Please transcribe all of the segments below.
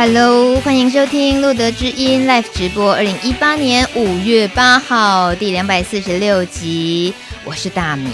Hello，欢迎收听路德之音 Live 直播，二零一八年五月八号第两百四十六集，我是大米。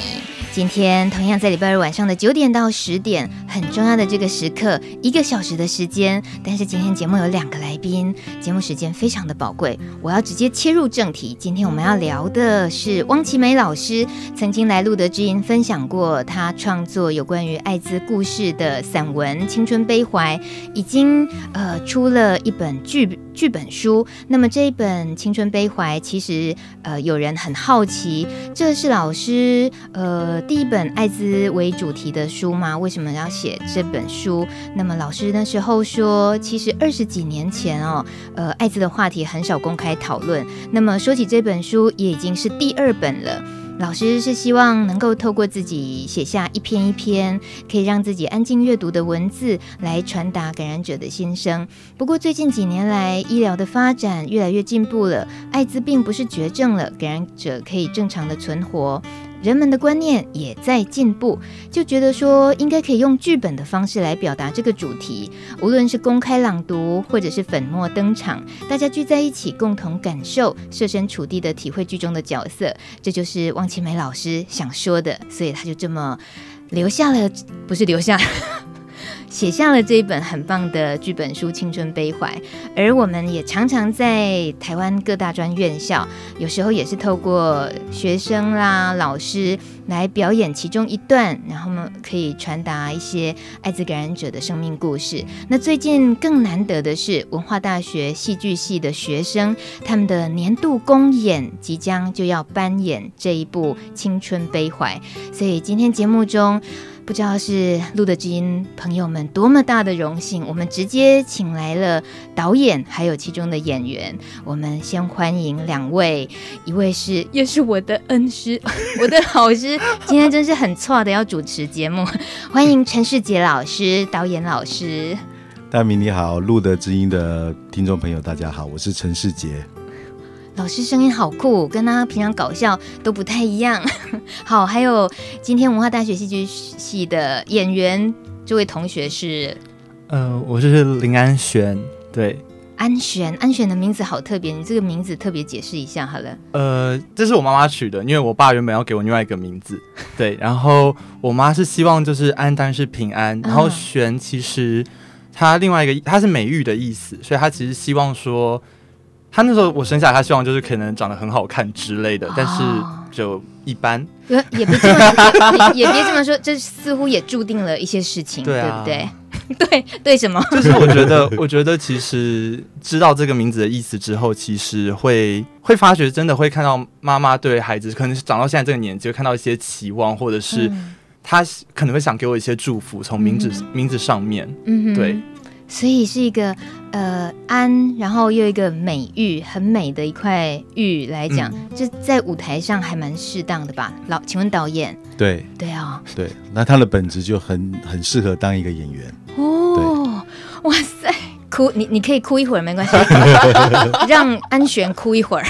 今天同样在礼拜二晚上的九点到十点，很重要的这个时刻，一个小时的时间。但是今天节目有两个来宾，节目时间非常的宝贵，我要直接切入正题。今天我们要聊的是汪奇美老师曾经来路德知音分享过他创作有关于艾滋故事的散文《青春悲怀》，已经呃出了一本剧剧本书。那么这一本《青春悲怀》，其实呃有人很好奇，这是老师呃。第一本艾滋为主题的书吗？为什么要写这本书？那么老师那时候说，其实二十几年前哦，呃，艾滋的话题很少公开讨论。那么说起这本书，也已经是第二本了。老师是希望能够透过自己写下一篇一篇，可以让自己安静阅读的文字，来传达感染者的心声。不过最近几年来，医疗的发展越来越进步了，艾滋病不是绝症了，感染者可以正常的存活。人们的观念也在进步，就觉得说应该可以用剧本的方式来表达这个主题。无论是公开朗读，或者是粉墨登场，大家聚在一起，共同感受，设身处地的体会剧中的角色，这就是汪奇梅老师想说的。所以他就这么留下了，不是留下。写下了这一本很棒的剧本书《青春悲怀》，而我们也常常在台湾各大专院校，有时候也是透过学生啦、老师来表演其中一段，然后呢可以传达一些艾滋感染者的生命故事。那最近更难得的是，文化大学戏剧系的学生，他们的年度公演即将就要扮演这一部《青春悲怀》，所以今天节目中。不知道是录的知音朋友们多么大的荣幸，我们直接请来了导演，还有其中的演员。我们先欢迎两位，一位是也是我的恩师，我的老师，今天真是很错的要主持节目。欢迎陈世杰老师，导演老师。大明你好，录的知音的听众朋友大家好，我是陈世杰。老师声音好酷，跟他平常搞笑都不太一样。好，还有今天文化大学戏剧系的演员，这位同学是，呃，我是林安璇。对，安璇，安璇的名字好特别，你这个名字特别解释一下好了。呃，这是我妈妈取的，因为我爸原本要给我另外一个名字，对，然后我妈是希望就是安当然是平安，然后璇其实他另外一个他是美玉的意思，所以她其实希望说。他那时候我生下来，他希望就是可能长得很好看之类的，但是就一般。也也别这么 也别这么说，这似乎也注定了一些事情，对，啊、对不对？对对什么？就是我觉得，我觉得其实知道这个名字的意思之后，其实会会发觉，真的会看到妈妈对孩子，可能是长到现在这个年纪，会看到一些期望，或者是他可能会想给我一些祝福，从名字、嗯、名字上面，嗯，对。所以是一个呃安，然后又一个美玉，很美的一块玉来讲，这、嗯、在舞台上还蛮适当的吧？老，请问导演？对对啊，对，那他的本质就很很适合当一个演员哦。哇塞，哭你你可以哭一会儿没关系，让安璇哭一会儿。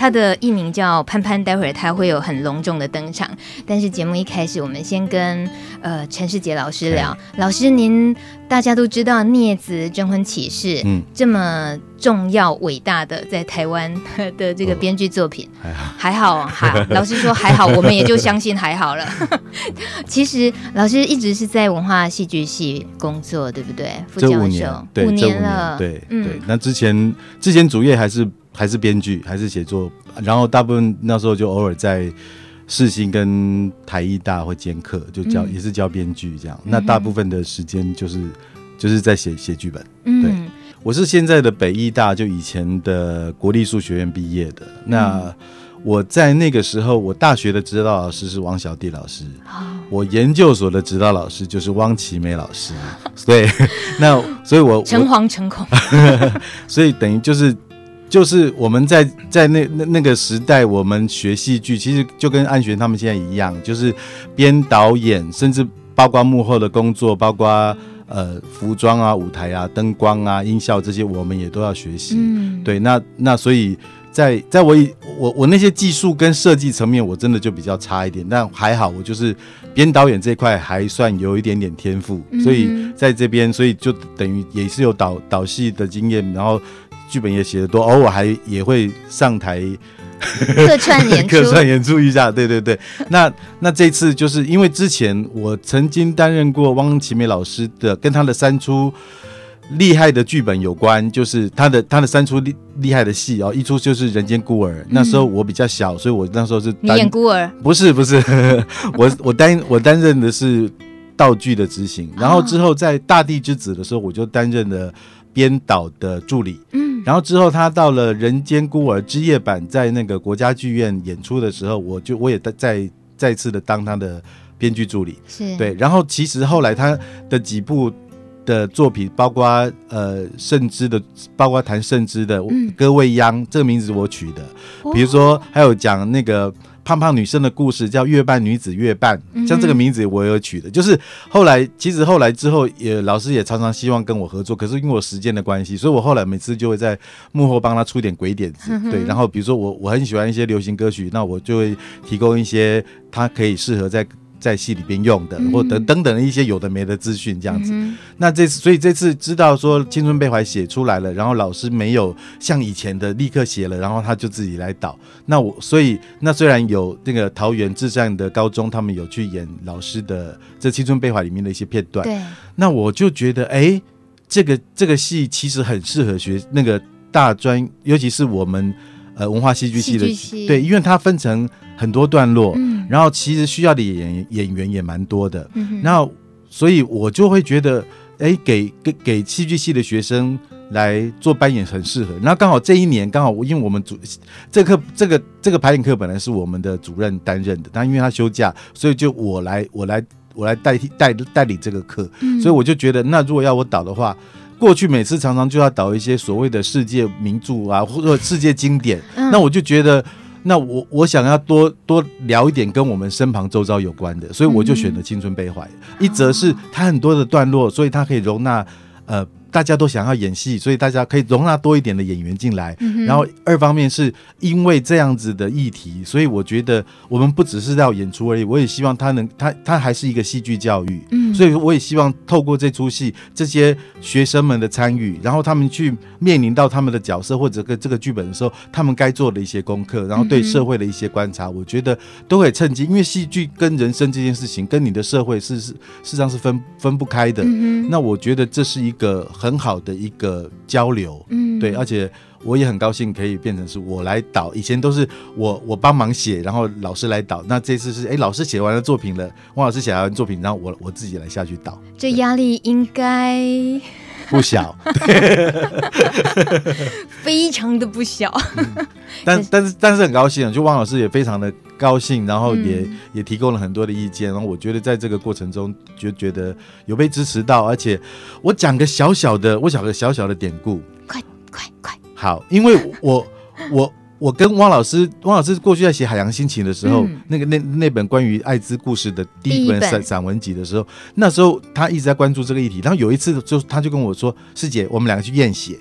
他的艺名叫潘潘，待会儿他会有很隆重的登场。但是节目一开始，我们先跟呃陈世杰老师聊。老师，您大家都知道《孽子征婚启事》嗯这么重要伟大的在台湾 的这个编剧作品，哦、还好还 老师说还好，我们也就相信还好了。其实老师一直是在文化戏剧系工作，对不对？副教授，五年，五年了，对、嗯、对。那之前之前主业还是。还是编剧，还是写作，然后大部分那时候就偶尔在世新跟台艺大会兼课，就教、嗯、也是教编剧这样。嗯、那大部分的时间就是就是在写写剧本。嗯、对，我是现在的北艺大，就以前的国立数学院毕业的。嗯、那我在那个时候，我大学的指导老师是王小弟老师，哦、我研究所的指导老师就是汪奇梅老师。对，那所以我诚惶诚恐，所以等于就是。就是我们在在那那那个时代，我们学戏剧，其实就跟安璇他们现在一样，就是编导演，甚至包括幕后的工作，包括呃服装啊、舞台啊、灯光啊、音效这些，我们也都要学习。嗯，对，那那所以在在我以我我那些技术跟设计层面，我真的就比较差一点，但还好，我就是编导演这块还算有一点点天赋，嗯、所以在这边，所以就等于也是有导导戏的经验，然后剧本也写的多，偶尔还也会上台客串演出，客串演出一下，对对对。那那这次就是因为之前我曾经担任过汪奇美老师的跟他的三出。厉害的剧本有关，就是他的他的三出厉厉害的戏哦，一出就是《人间孤儿》，嗯，那时候我比较小，所以我那时候是你演孤儿，不是不是，我我担我担任的是道具的执行，然后之后在《大地之子》的时候，我就担任了编导的助理，嗯，然后之后他到了《人间孤儿》之夜版在那个国家剧院演出的时候，我就我也在再再次的当他的编剧助理，是对，然后其实后来他的几部。的作品包括呃圣之的，包括谈圣之的《歌未央》，这个名字是我取的。比如说还有讲那个胖胖女生的故事，叫《月半女子月半》，像这个名字我有取的。就是后来其实后来之后也老师也常常希望跟我合作，可是因为我时间的关系，所以我后来每次就会在幕后帮他出点鬼点子。对，然后比如说我我很喜欢一些流行歌曲，那我就会提供一些他可以适合在。在戏里边用的，或等等等的一些有的没的资讯，这样子。嗯、那这次，所以这次知道说《青春悲怀》写出来了，然后老师没有像以前的立刻写了，然后他就自己来导。那我所以那虽然有那个桃园至善的高中，他们有去演老师的这《青春悲怀》里面的一些片段。对。那我就觉得，哎、欸，这个这个戏其实很适合学那个大专，尤其是我们。呃，文化戏剧系的戏对，因为它分成很多段落，嗯，然后其实需要的演演员也蛮多的，嗯，然后所以我就会觉得，哎，给给给戏剧系的学生来做扮演很适合。然后刚好这一年刚好，因为我们主这课这个这个排演课本来是我们的主任担任的，但因为他休假，所以就我来我来我来代替代代理这个课，嗯，所以我就觉得，那如果要我导的话。过去每次常常就要导一些所谓的世界名著啊，或者世界经典，嗯、那我就觉得，那我我想要多多聊一点跟我们身旁周遭有关的，所以我就选了《青春悲怀》嗯。一则是它很多的段落，所以它可以容纳呃。大家都想要演戏，所以大家可以容纳多一点的演员进来。嗯、然后二方面是因为这样子的议题，所以我觉得我们不只是要演出而已，我也希望他能他他还是一个戏剧教育。嗯，所以我也希望透过这出戏，这些学生们的参与，然后他们去面临到他们的角色或者跟这个剧本的时候，他们该做的一些功课，然后对社会的一些观察，嗯、我觉得都可以趁机，因为戏剧跟人生这件事情，跟你的社会是是事实上是分分不开的。嗯，那我觉得这是一个。很好的一个交流，嗯，对，而且我也很高兴可以变成是我来导，以前都是我我帮忙写，然后老师来导，那这次是哎老师写完了作品了，汪老师写完作品，然后我我自己来下去导，这压力应该不小，非常的不小，嗯、但但是但是很高兴，就汪老师也非常的。高兴，然后也、嗯、也提供了很多的意见，然后我觉得在这个过程中就觉得有被支持到，而且我讲个小小的，我讲个小小的典故，快快快，好，因为我我我跟汪老师，汪老师过去在写《海洋心情》的时候，嗯、那个那那本关于艾滋故事的第一本散散文集的时候，那时候他一直在关注这个议题，然后有一次就他就跟我说：“师姐，我们两个去验血。”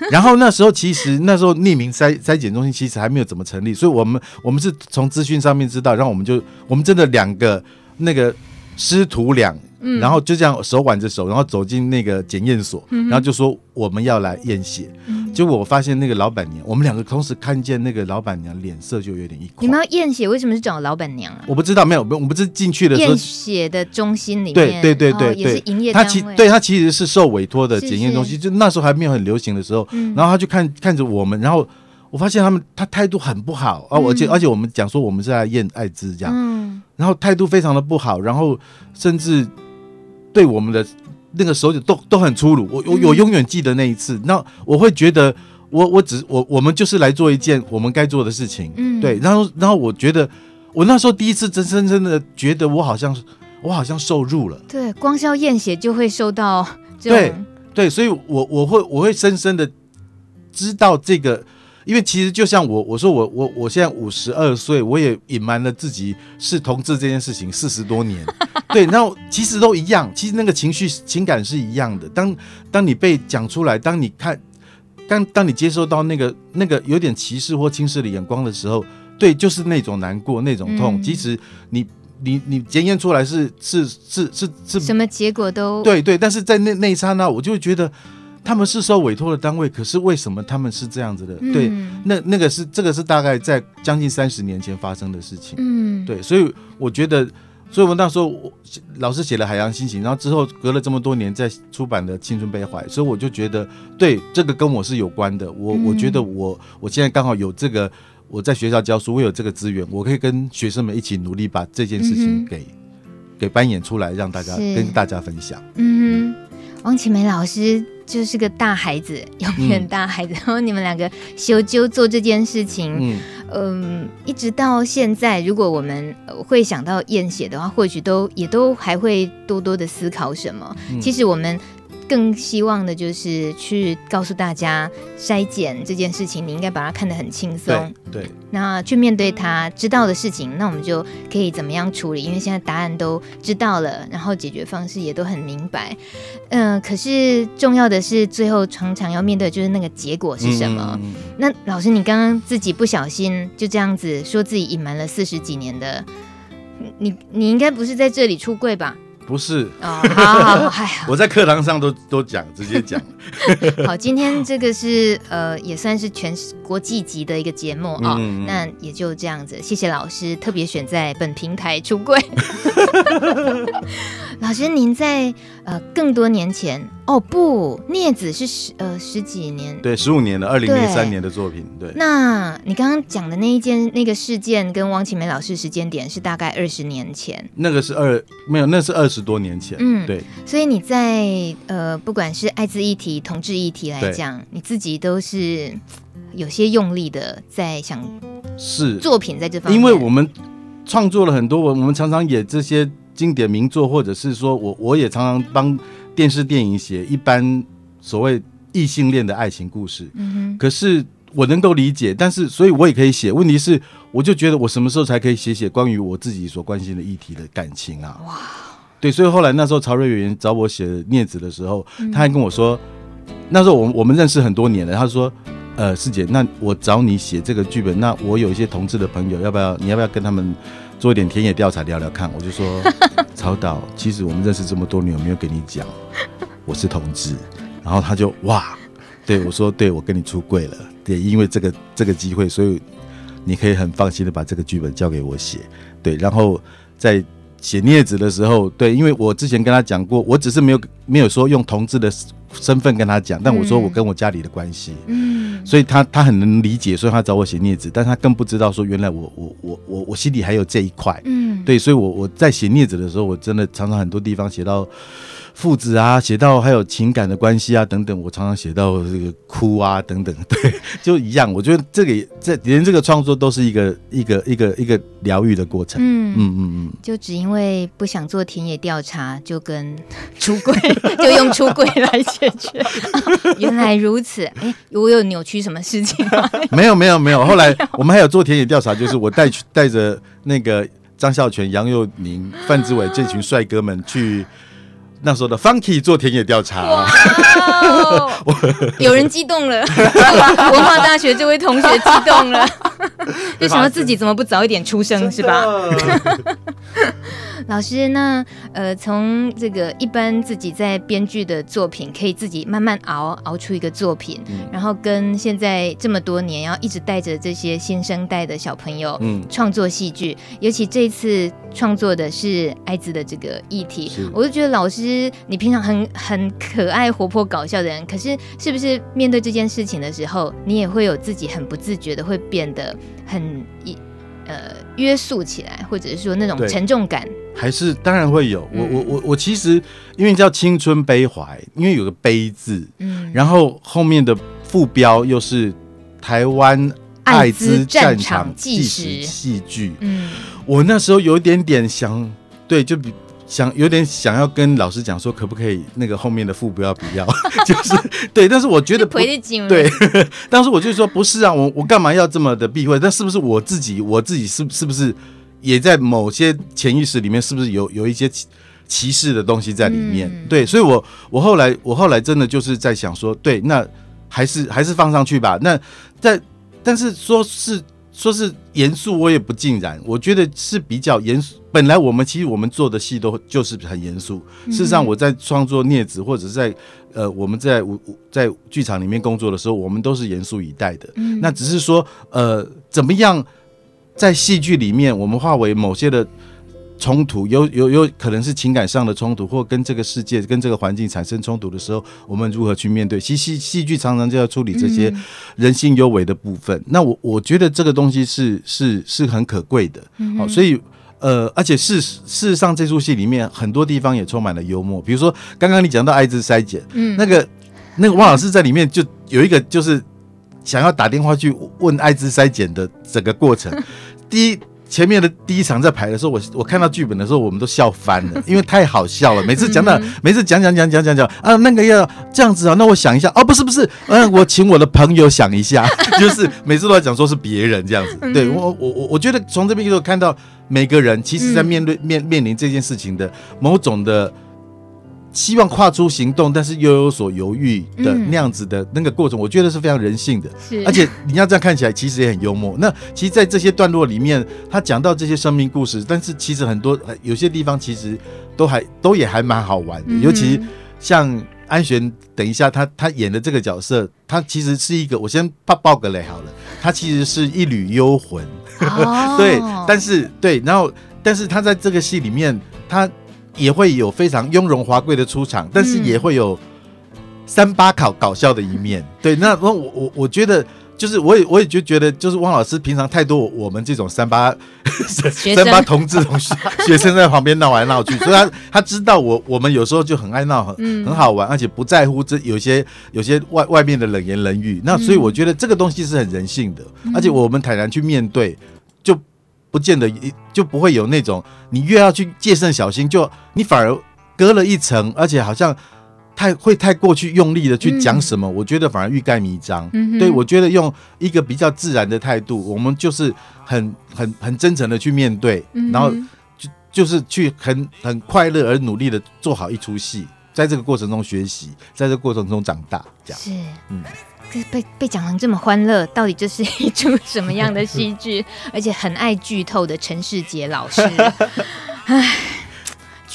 然后那时候其实那时候匿名筛筛检中心其实还没有怎么成立，所以我们我们是从资讯上面知道，然后我们就我们真的两个那个师徒俩。嗯，然后就这样手挽着手，然后走进那个检验所，嗯，然后就说我们要来验血。嗯，结果我发现那个老板娘，我们两个同时看见那个老板娘脸色就有点一块。你们要验血，为什么是找老板娘啊？我不知道，没有，我们不是进去的时候。验血的中心里面，对对对对对，也是营业。他其对他其实是受委托的检验中心，就那时候还没有很流行的时候，然后他就看看着我们，然后我发现他们他态度很不好啊，而且而且我们讲说我们是来验艾滋这样，嗯，然后态度非常的不好，然后甚至。对我们的那个手指都都很粗鲁，我我我永远记得那一次。那我会觉得我，我我只我我们就是来做一件我们该做的事情，嗯，对。然后然后我觉得，我那时候第一次真真真的觉得我好像我好像受辱了。对，光是要验血就会受到对对，所以我我会我会深深的知道这个。因为其实就像我我说我我我现在五十二岁，我也隐瞒了自己是同志这件事情四十多年，对，然后其实都一样，其实那个情绪情感是一样的。当当你被讲出来，当你看当当你接受到那个那个有点歧视或轻视的眼光的时候，对，就是那种难过，那种痛。嗯、即使你你你检验出来是是是是是什么结果都对对，但是在那那一刹那，我就会觉得他们是受委托的单位，可是为什么他们是这样子的？嗯、对，那那个是这个是大概在将近三十年前发生的事情。嗯，对，所以我觉得。所以，我那时候我老师写了《海洋心情》，然后之后隔了这么多年，再出版的《青春悲怀》，所以我就觉得，对这个跟我是有关的。我我觉得我我现在刚好有这个，我在学校教书，我有这个资源，我可以跟学生们一起努力，把这件事情给、嗯、给扮演出来，让大家跟大家分享。嗯，汪启梅老师就是个大孩子，永远大孩子。嗯、然后你们两个修纠做这件事情。嗯嗯，一直到现在，如果我们会想到验血的话，或许都也都还会多多的思考什么。嗯、其实我们。更希望的就是去告诉大家，筛检这件事情，你应该把它看得很轻松。对，对，那去面对他知道的事情，那我们就可以怎么样处理？因为现在答案都知道了，然后解决方式也都很明白。嗯、呃，可是重要的是，最后常常要面对就是那个结果是什么？嗯、那老师，你刚刚自己不小心就这样子说自己隐瞒了四十几年的，你你应该不是在这里出柜吧？不是哦，好好好，我在课堂上都都讲，直接讲。好，今天这个是呃，也算是全国际级的一个节目啊，那也就这样子。谢谢老师特别选在本平台出柜。老师，您在呃更多年前哦不，镊子是十呃十几年，对，十五年的二零零三年的作品。对，那你刚刚讲的那一件那个事件，跟汪綺梅老师时间点是大概二十年前。那个是二没有，那是二十多年前。嗯，对。所以你在呃，不管是艾滋议题、同志议题来讲，你自己都是有些用力的在想是作品在这方面，因为我们创作了很多，我我们常常也这些。经典名作，或者是说我我也常常帮电视电影写一般所谓异性恋的爱情故事。嗯哼。可是我能够理解，但是所以我也可以写。问题是，我就觉得我什么时候才可以写写关于我自己所关心的议题的感情啊？哇！对，所以后来那时候曹瑞元找我写镊子的时候，他还跟我说，那时候我我们认识很多年了。他说：“呃，师姐，那我找你写这个剧本，那我有一些同志的朋友，要不要？你要不要跟他们？”做一点田野调查，聊聊看。我就说，曹导，其实我们认识这么多年，有没有跟你讲我是同志？然后他就哇，对我说，对我跟你出柜了。对，因为这个这个机会，所以你可以很放心的把这个剧本交给我写。对，然后在写镊子的时候，对，因为我之前跟他讲过，我只是没有没有说用同志的身份跟他讲，但我说我跟我家里的关系，嗯，所以他他很能理解，所以他找我写镊子，但他更不知道说原来我我我我我心里还有这一块，嗯，对，所以我我在写镊子的时候，我真的常常很多地方写到。父子啊，写到还有情感的关系啊，等等，我常常写到这个哭啊，等等，对，就一样。我觉得这个这连这个创作都是一个一个一个一个疗愈的过程。嗯嗯嗯嗯，就只因为不想做田野调查，就跟出轨，就用出轨来解决。啊，原来如此，哎，我有扭曲什么事情吗？没有没有没有。后来我们还有做田野调查，就是我带去带着那个张孝全、杨佑宁、范志伟这群帅哥们去。那时候的 Funky 做田野调查，哇。有人激动了，文化大学这位同学激动了，就想到自己怎么不早一点出生是吧？老师，那呃，从这个一般自己在编剧的作品，可以自己慢慢熬熬出一个作品，嗯、然后跟现在这么多年，然后一直带着这些新生代的小朋友，嗯，创作戏剧，尤其这次创作的是艾滋的这个议题，我就觉得老师，你平常很很可爱、活泼、搞笑的人，可是是不是面对这件事情的时候，你也会有自己很不自觉的会变得很一呃约束起来，或者是说那种沉重感？还是当然会有，我我我我其实因为叫青春悲怀，因为有个悲字，嗯，然后后面的副标又是台湾艾滋战场纪实戏剧，嗯，我那时候有一点点想，对，就比想有点想要跟老师讲说，可不可以那个后面的副标不要，就是对，但是我觉得不对，当时我就说不是啊，我我干嘛要这么的避讳？但是不是我自己，我自己是是不是？也在某些潜意识里面，是不是有有一些歧歧视的东西在里面？嗯、对，所以我我后来我后来真的就是在想说，对，那还是还是放上去吧。那在但是说是说是严肃，我也不尽然。我觉得是比较严肃。本来我们其实我们做的戏都就是很严肃。事实上，我在创作《孽子》或者是在呃我们在在剧场里面工作的时候，我们都是严肃以待的。那只是说呃怎么样在戏剧里面，我们化为某些的。冲突有有有可能是情感上的冲突，或跟这个世界、跟这个环境产生冲突的时候，我们如何去面对？其实戏戏剧常常就要处理这些人性幽微的部分。嗯、那我我觉得这个东西是是是很可贵的。好、嗯哦，所以呃，而且事事实上，这出戏里面很多地方也充满了幽默。比如说，刚刚你讲到艾滋筛检，嗯，那个那个汪老师在里面就有一个就是想要打电话去问艾滋筛检的整个过程，第一。前面的第一场在排的时候，我我看到剧本的时候，我们都笑翻了，因为太好笑了。每次讲到，每次讲讲讲讲讲讲啊，那个要这样子啊，那我想一下，哦，不是不是，嗯，我请我的朋友想一下，就是每次都在讲说是别人这样子。对我我我我觉得从这边就看到每个人其实在面对面面临这件事情的某种的。希望跨出行动，但是又有所犹豫的那样子的那个过程，嗯、我觉得是非常人性的。而且你要这样看起来，其实也很幽默。那其实，在这些段落里面，他讲到这些生命故事，但是其实很多有些地方其实都还都也还蛮好玩的。嗯、尤其像安璇，等一下他他演的这个角色，他其实是一个，我先爆爆个雷好了，他其实是一缕幽魂。哦、对，但是对，然后但是他在这个戏里面，他。也会有非常雍容华贵的出场，但是也会有三八考搞笑的一面。嗯、对，那那我我我觉得就是我也我也就觉得就是汪老师平常太多我们这种三八三八同志同学 学生在旁边闹来闹去，所以他他知道我我们有时候就很爱闹很很好玩，而且不在乎这有些有些外外面的冷言冷语。那所以我觉得这个东西是很人性的，而且我们坦然去面对。不见得就不会有那种，你越要去戒慎小心，就你反而隔了一层，而且好像太会太过去用力的去讲什么，嗯、我觉得反而欲盖弥彰。嗯、对，我觉得用一个比较自然的态度，我们就是很很很真诚的去面对，嗯、然后就就是去很很快乐而努力的做好一出戏，在这个过程中学习，在这个过程中长大，这样。是。嗯。被被讲成这么欢乐，到底这是 一出什么样的戏剧？而且很爱剧透的陈世杰老师，唉。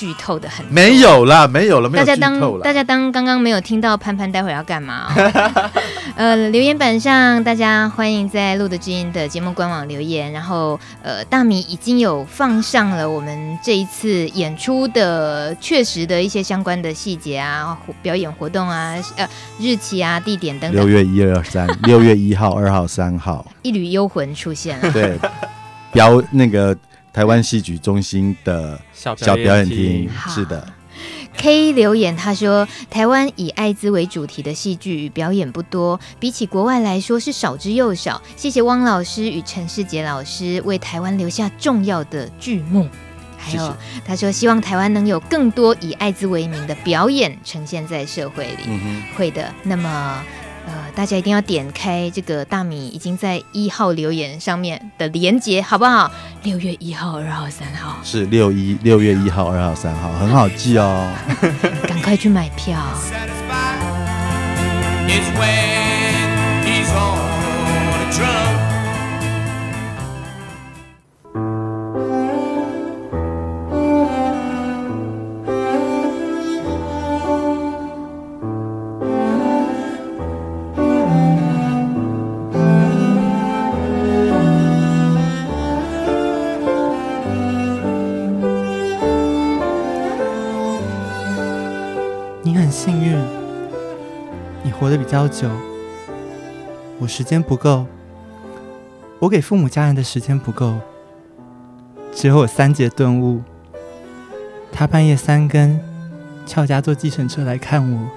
剧透的很没有啦，没有了，没有剧透了。大家当大家当刚刚没有听到潘潘待会要干嘛？哦？呃，留言板上大家欢迎在路德之音的节目官网留言，然后呃，大米已经有放上了我们这一次演出的确实的一些相关的细节啊，表演活动啊，呃，日期啊，地点等等。六月一二三，六月一号、二号、三号，一缕幽魂出现了。对，表那个。台湾戏剧中心的小表演厅，是的。K 留言他说，台湾以艾滋为主题的戏剧与表演不多，比起国外来说是少之又少。谢谢汪老师与陈世杰老师为台湾留下重要的剧目。还有，他说希望台湾能有更多以艾滋为名的表演呈现在社会里。嗯、哼会的。那么。呃，大家一定要点开这个大米已经在一号留言上面的连接，好不好？六月一号、二号、三号是六一六月一号、二号、三号，很好记哦，赶快去买票。多久，我时间不够，我给父母家人的时间不够，只有我三节顿悟。他半夜三更翘家坐计程车来看我，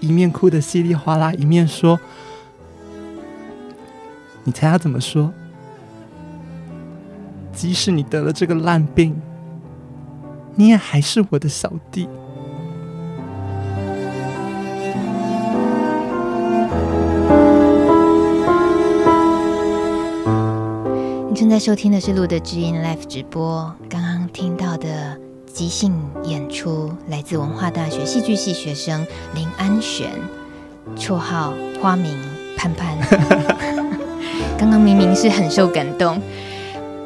一面哭得稀里哗啦，一面说：“你猜他怎么说？即使你得了这个烂病，你也还是我的小弟。”在收听的是路的知音 Live 直播。刚刚听到的即兴演出来自文化大学戏剧系学生林安璇，绰号花名潘潘。刚刚明明是很受感动。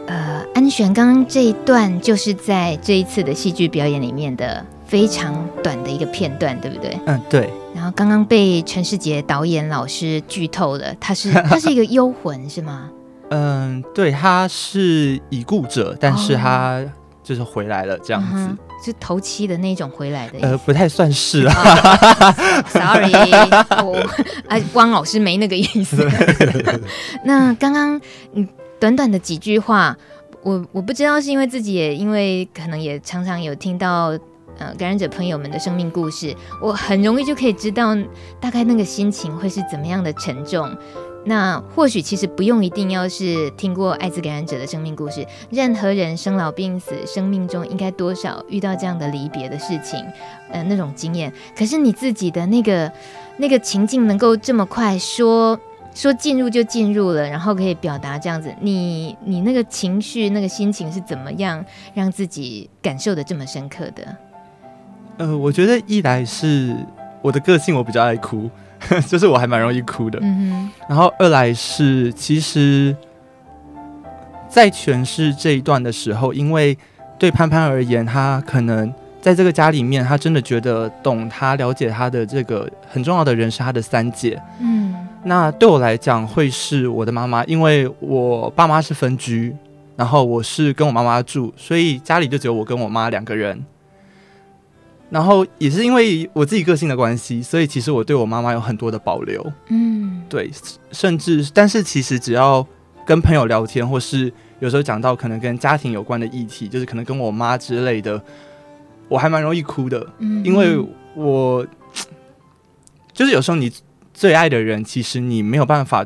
呃，安璇刚刚这一段就是在这一次的戏剧表演里面的非常短的一个片段，对不对？嗯，对。然后刚刚被陈世杰导演老师剧透了，他是他是一个幽魂是吗？嗯，对，他是已故者，但是他就是回来了这样子，哦嗯、是头七的那种回来的。呃，不太算是啊、哦、sorry，我啊，汪老师没那个意思。那刚刚嗯，短短的几句话，我我不知道是因为自己也因为可能也常常有听到呃感染者朋友们的生命故事，我很容易就可以知道大概那个心情会是怎么样的沉重。那或许其实不用一定要是听过艾滋感染者的生命故事，任何人生老病死，生命中应该多少遇到这样的离别的事情，呃，那种经验。可是你自己的那个那个情境能够这么快说说进入就进入了，然后可以表达这样子，你你那个情绪那个心情是怎么样让自己感受得这么深刻的？呃，我觉得一来是我的个性，我比较爱哭。就是我还蛮容易哭的，嗯、然后二来是，其实，在诠释这一段的时候，因为对潘潘而言，他可能在这个家里面，他真的觉得懂他、了解他的这个很重要的人是他的三姐。嗯，那对我来讲会是我的妈妈，因为我爸妈是分居，然后我是跟我妈妈住，所以家里就只有我跟我妈两个人。然后也是因为我自己个性的关系，所以其实我对我妈妈有很多的保留。嗯，对，甚至但是其实只要跟朋友聊天，或是有时候讲到可能跟家庭有关的议题，就是可能跟我妈之类的，我还蛮容易哭的。嗯，因为我就是有时候你最爱的人，其实你没有办法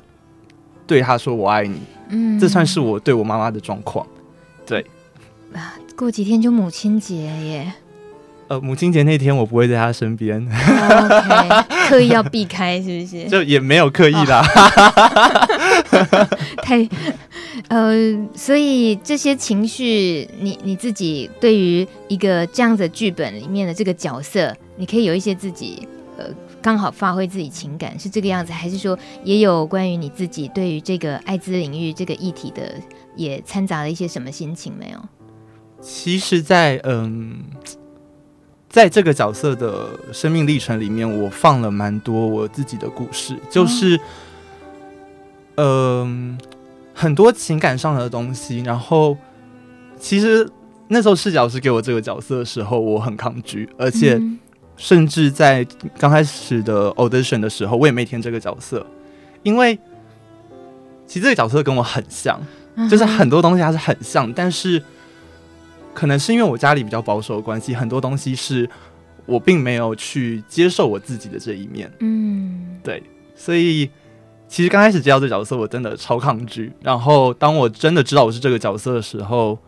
对他说我爱你。嗯，这算是我对我妈妈的状况。对，啊，过几天就母亲节耶。呃，母亲节那天我不会在他身边，okay, 刻意要避开是不是？就也没有刻意啦，太呃，所以这些情绪，你你自己对于一个这样的剧本里面的这个角色，你可以有一些自己呃刚好发挥自己情感是这个样子，还是说也有关于你自己对于这个艾滋领域这个议题的也掺杂了一些什么心情没有？其实在，在嗯。在这个角色的生命历程里面，我放了蛮多我自己的故事，就是，嗯、呃，很多情感上的东西。然后，其实那时候视角是给我这个角色的时候，我很抗拒，而且甚至在刚开始的 audition 的时候，我也没填这个角色，因为其实这个角色跟我很像，就是很多东西它是很像，但是。可能是因为我家里比较保守的关系，很多东西是我并没有去接受我自己的这一面。嗯，对，所以其实刚开始接到这个角色，我真的超抗拒。然后当我真的知道我是这个角色的时候，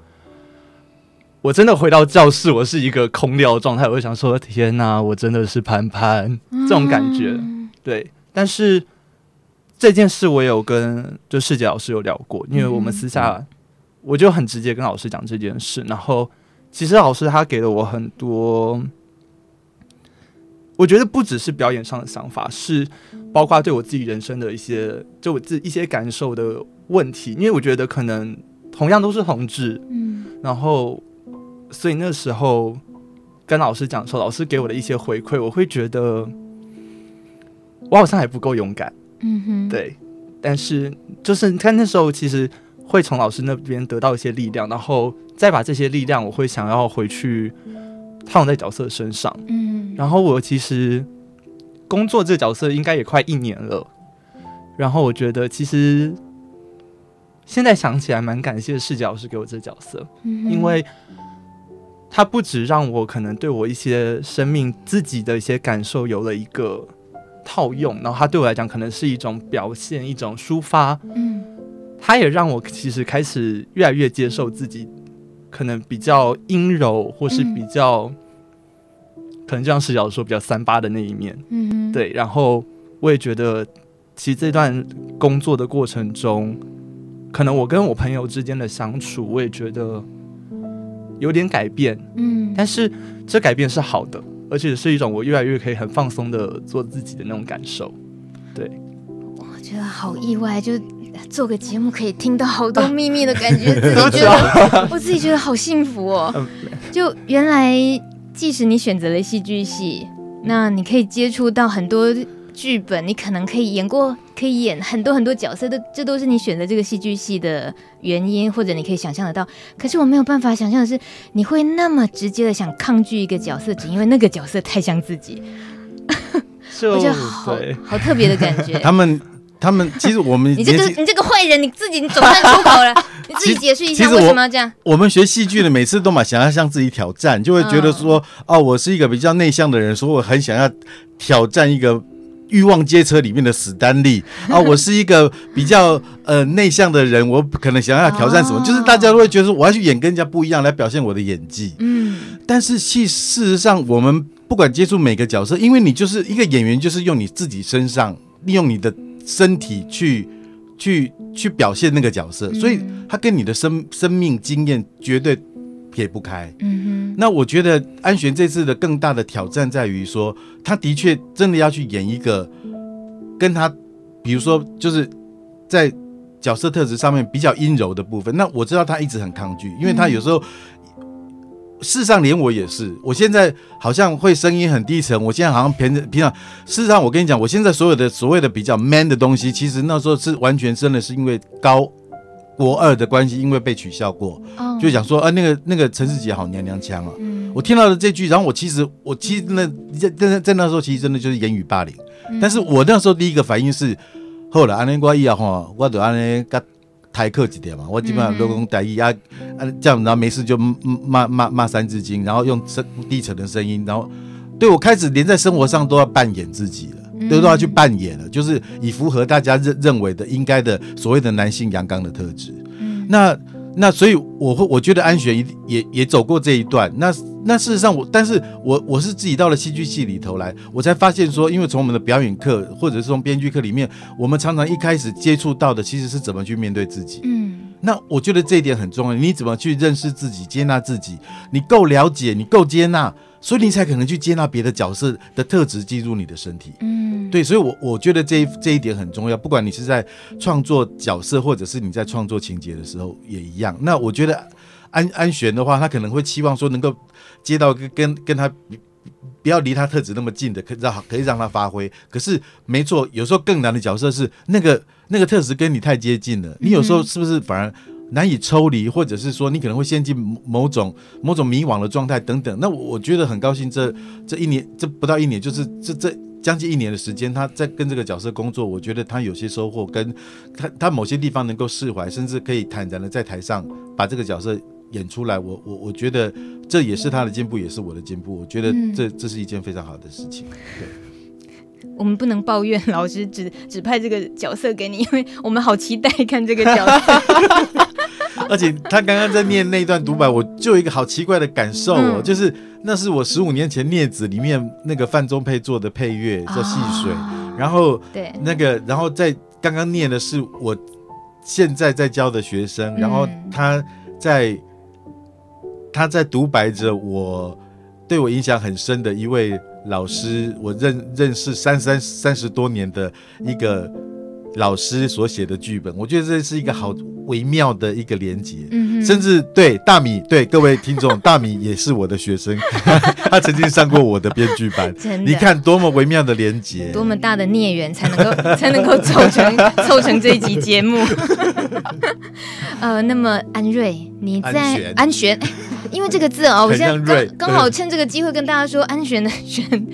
我真的回到教室，我是一个空掉的状态。我就想说：“天哪，我真的是潘潘。”这种感觉。嗯、对，但是这件事我有跟就世杰老师有聊过，因为我们私下。我就很直接跟老师讲这件事，然后其实老师他给了我很多，我觉得不只是表演上的想法，是包括对我自己人生的一些，就我自己一些感受的问题，因为我觉得可能同样都是同志，嗯，然后所以那时候跟老师讲说，老师给我的一些回馈，我会觉得我好像还不够勇敢，嗯哼，对，但是就是你看那时候其实。会从老师那边得到一些力量，然后再把这些力量，我会想要回去套用在角色身上。嗯，然后我其实工作这个角色应该也快一年了，然后我觉得其实现在想起来蛮感谢视角老师给我这个角色，嗯，因为他不止让我可能对我一些生命自己的一些感受有了一个套用，然后他对我来讲可能是一种表现，一种抒发。嗯。他也让我其实开始越来越接受自己，可能比较阴柔，或是比较，嗯、可能就像视角说比较三八的那一面。嗯，对。然后我也觉得，其实这段工作的过程中，可能我跟我朋友之间的相处，我也觉得有点改变。嗯，但是这改变是好的，而且是一种我越来越可以很放松的做自己的那种感受。对，我觉得好意外，就做个节目可以听到好多秘密的感觉，自己觉得 我自己觉得好幸福哦。就原来，即使你选择了戏剧系，那你可以接触到很多。剧本你可能可以演过，可以演很多很多角色的，这都是你选择这个戏剧系的原因，或者你可以想象得到。可是我没有办法想象的是，你会那么直接的想抗拒一个角色，只因为那个角色太像自己。我觉得好好特别的感觉。他们他们 其实我们你这个你这个坏人，你自己你总算出口了，你自己解释一下为什么要这样？我们学戏剧的每次都嘛想要向自己挑战，就会觉得说，哦，哦，我是一个比较内向的人，所以我很想要挑战一个。欲望街车里面的史丹利啊，我是一个比较呃内向的人，我可能想要挑战什么，就是大家都会觉得说我要去演跟人家不一样来表现我的演技。嗯，但是其事实上，我们不管接触每个角色，因为你就是一个演员，就是用你自己身上利用你的身体去去去表现那个角色，所以他跟你的生生命经验绝对撇不开。嗯哼。那我觉得安璇这次的更大的挑战在于说，他的确真的要去演一个跟他，比如说就是在角色特质上面比较阴柔的部分。那我知道他一直很抗拒，因为他有时候，事实上连我也是，我现在好像会声音很低沉，我现在好像平平常，事实上我跟你讲，我现在所有的所谓的比较 man 的东西，其实那时候是完全真的是因为高。国二的关系，因为被取笑过，oh. 就讲说，啊，那个那个陈世杰好娘娘腔啊。嗯、我听到了这句，然后我其实我其实那在在在那时候，其实真的就是言语霸凌。嗯、但是我那时候第一个反应是，后来安尼我以后吼，我就安尼甲台客几点嘛，我基本上都用台语啊，啊这样，然后没事就骂骂骂三字经，然后用声低沉的声音，然后对我开始连在生活上都要扮演自己了。都都要去扮演了，就是以符合大家认认为的应该的所谓的男性阳刚的特质。嗯，那那所以我会我觉得安璇也也也走过这一段。那那事实上我，但是我我是自己到了戏剧系里头来，我才发现说，因为从我们的表演课或者是从编剧课里面，我们常常一开始接触到的其实是怎么去面对自己。嗯，那我觉得这一点很重要。你怎么去认识自己、接纳自己？你够了解，你够接纳。所以你才可能去接纳别的角色的特质进入你的身体，嗯，对，所以我，我我觉得这一这一点很重要。不管你是在创作角色，或者是你在创作情节的时候，也一样。那我觉得安安璇的话，他可能会期望说能够接到跟跟跟他不要离他特质那么近的，可让可以让他发挥。可是没错，有时候更难的角色是那个那个特质跟你太接近了，你有时候是不是反而？难以抽离，或者是说你可能会陷进某种某种迷惘的状态等等。那我觉得很高兴这，这这一年这不到一年，就是这这将近一年的时间，他在跟这个角色工作，我觉得他有些收获，跟他他某些地方能够释怀，甚至可以坦然的在台上把这个角色演出来。我我我觉得这也是他的进步，也是我的进步。我觉得这这是一件非常好的事情。对。我们不能抱怨老师只只派这个角色给你，因为我们好期待看这个角色。而且他刚刚在念那段独白，我就有一个好奇怪的感受哦，嗯、就是那是我十五年前《镊子》里面那个范宗沛做的配乐叫《戏水》，哦、然后对。那个，然后在刚刚念的是我现在在教的学生，然后他在他在独白着我对我影响很深的一位。老师，我认认识三三三十多年的一个老师所写的剧本，我觉得这是一个好微妙的一个连接，嗯，甚至对大米，对各位听众，大米也是我的学生，他曾经上过我的编剧班，真的，你看多么微妙的连接，多么大的孽缘才能够 才能够凑成凑成这一集节目，呃，那么安瑞，你在安璇。因为这个字哦，我现在刚刚好趁这个机会跟大家说，安璇的璇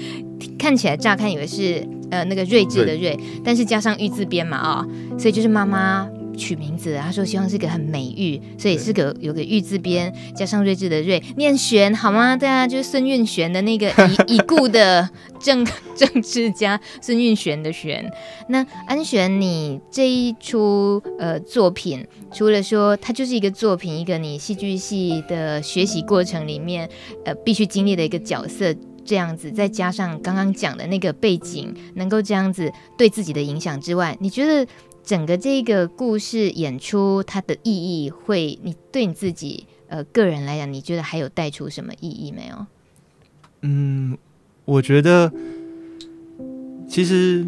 看起来乍看以为是呃那个睿智的睿，但是加上玉字边嘛啊，所以就是妈妈取名字，她说希望是个很美玉，所以是个有个玉字边加上睿智的睿，念璇好吗？对啊，就是孙运璇的那个已 已故的政政治家孙运璇的璇。那安璇，你这一出呃作品，除了说它就是一个作品，一个你戏剧系的学习过程里面呃必须经历的一个角色这样子，再加上刚刚讲的那个背景，能够这样子对自己的影响之外，你觉得？整个这个故事演出，它的意义会，你对你自己呃个人来讲，你觉得还有带出什么意义没有？嗯，我觉得其实，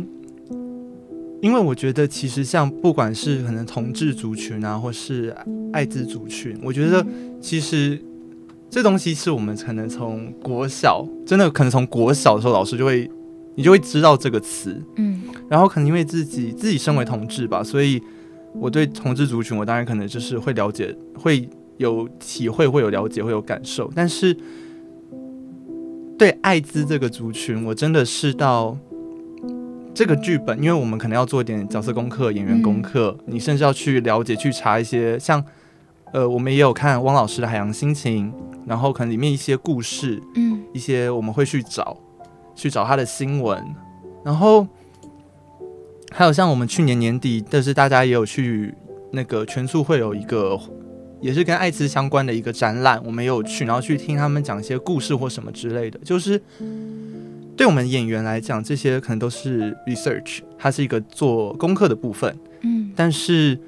因为我觉得其实像不管是可能同志族群啊，或是艾滋族群，我觉得其实这东西是我们可能从国小，真的可能从国小的时候，老师就会你就会知道这个词，嗯，然后可能因为自己自己身为同志吧，所以我对同志族群，我当然可能就是会了解，会有体会，会有了解，会有感受，但是。对艾滋这个族群，我真的是到这个剧本，因为我们可能要做一点角色功课、演员功课，嗯、你甚至要去了解、去查一些，像呃，我们也有看汪老师的《海洋心情》，然后可能里面一些故事，嗯，一些我们会去找，去找他的新闻，然后还有像我们去年年底，但是大家也有去那个全速会有一个。也是跟艾滋相关的一个展览，我们也有去，然后去听他们讲一些故事或什么之类的。就是对我们演员来讲，这些可能都是 research，它是一个做功课的部分。嗯，但是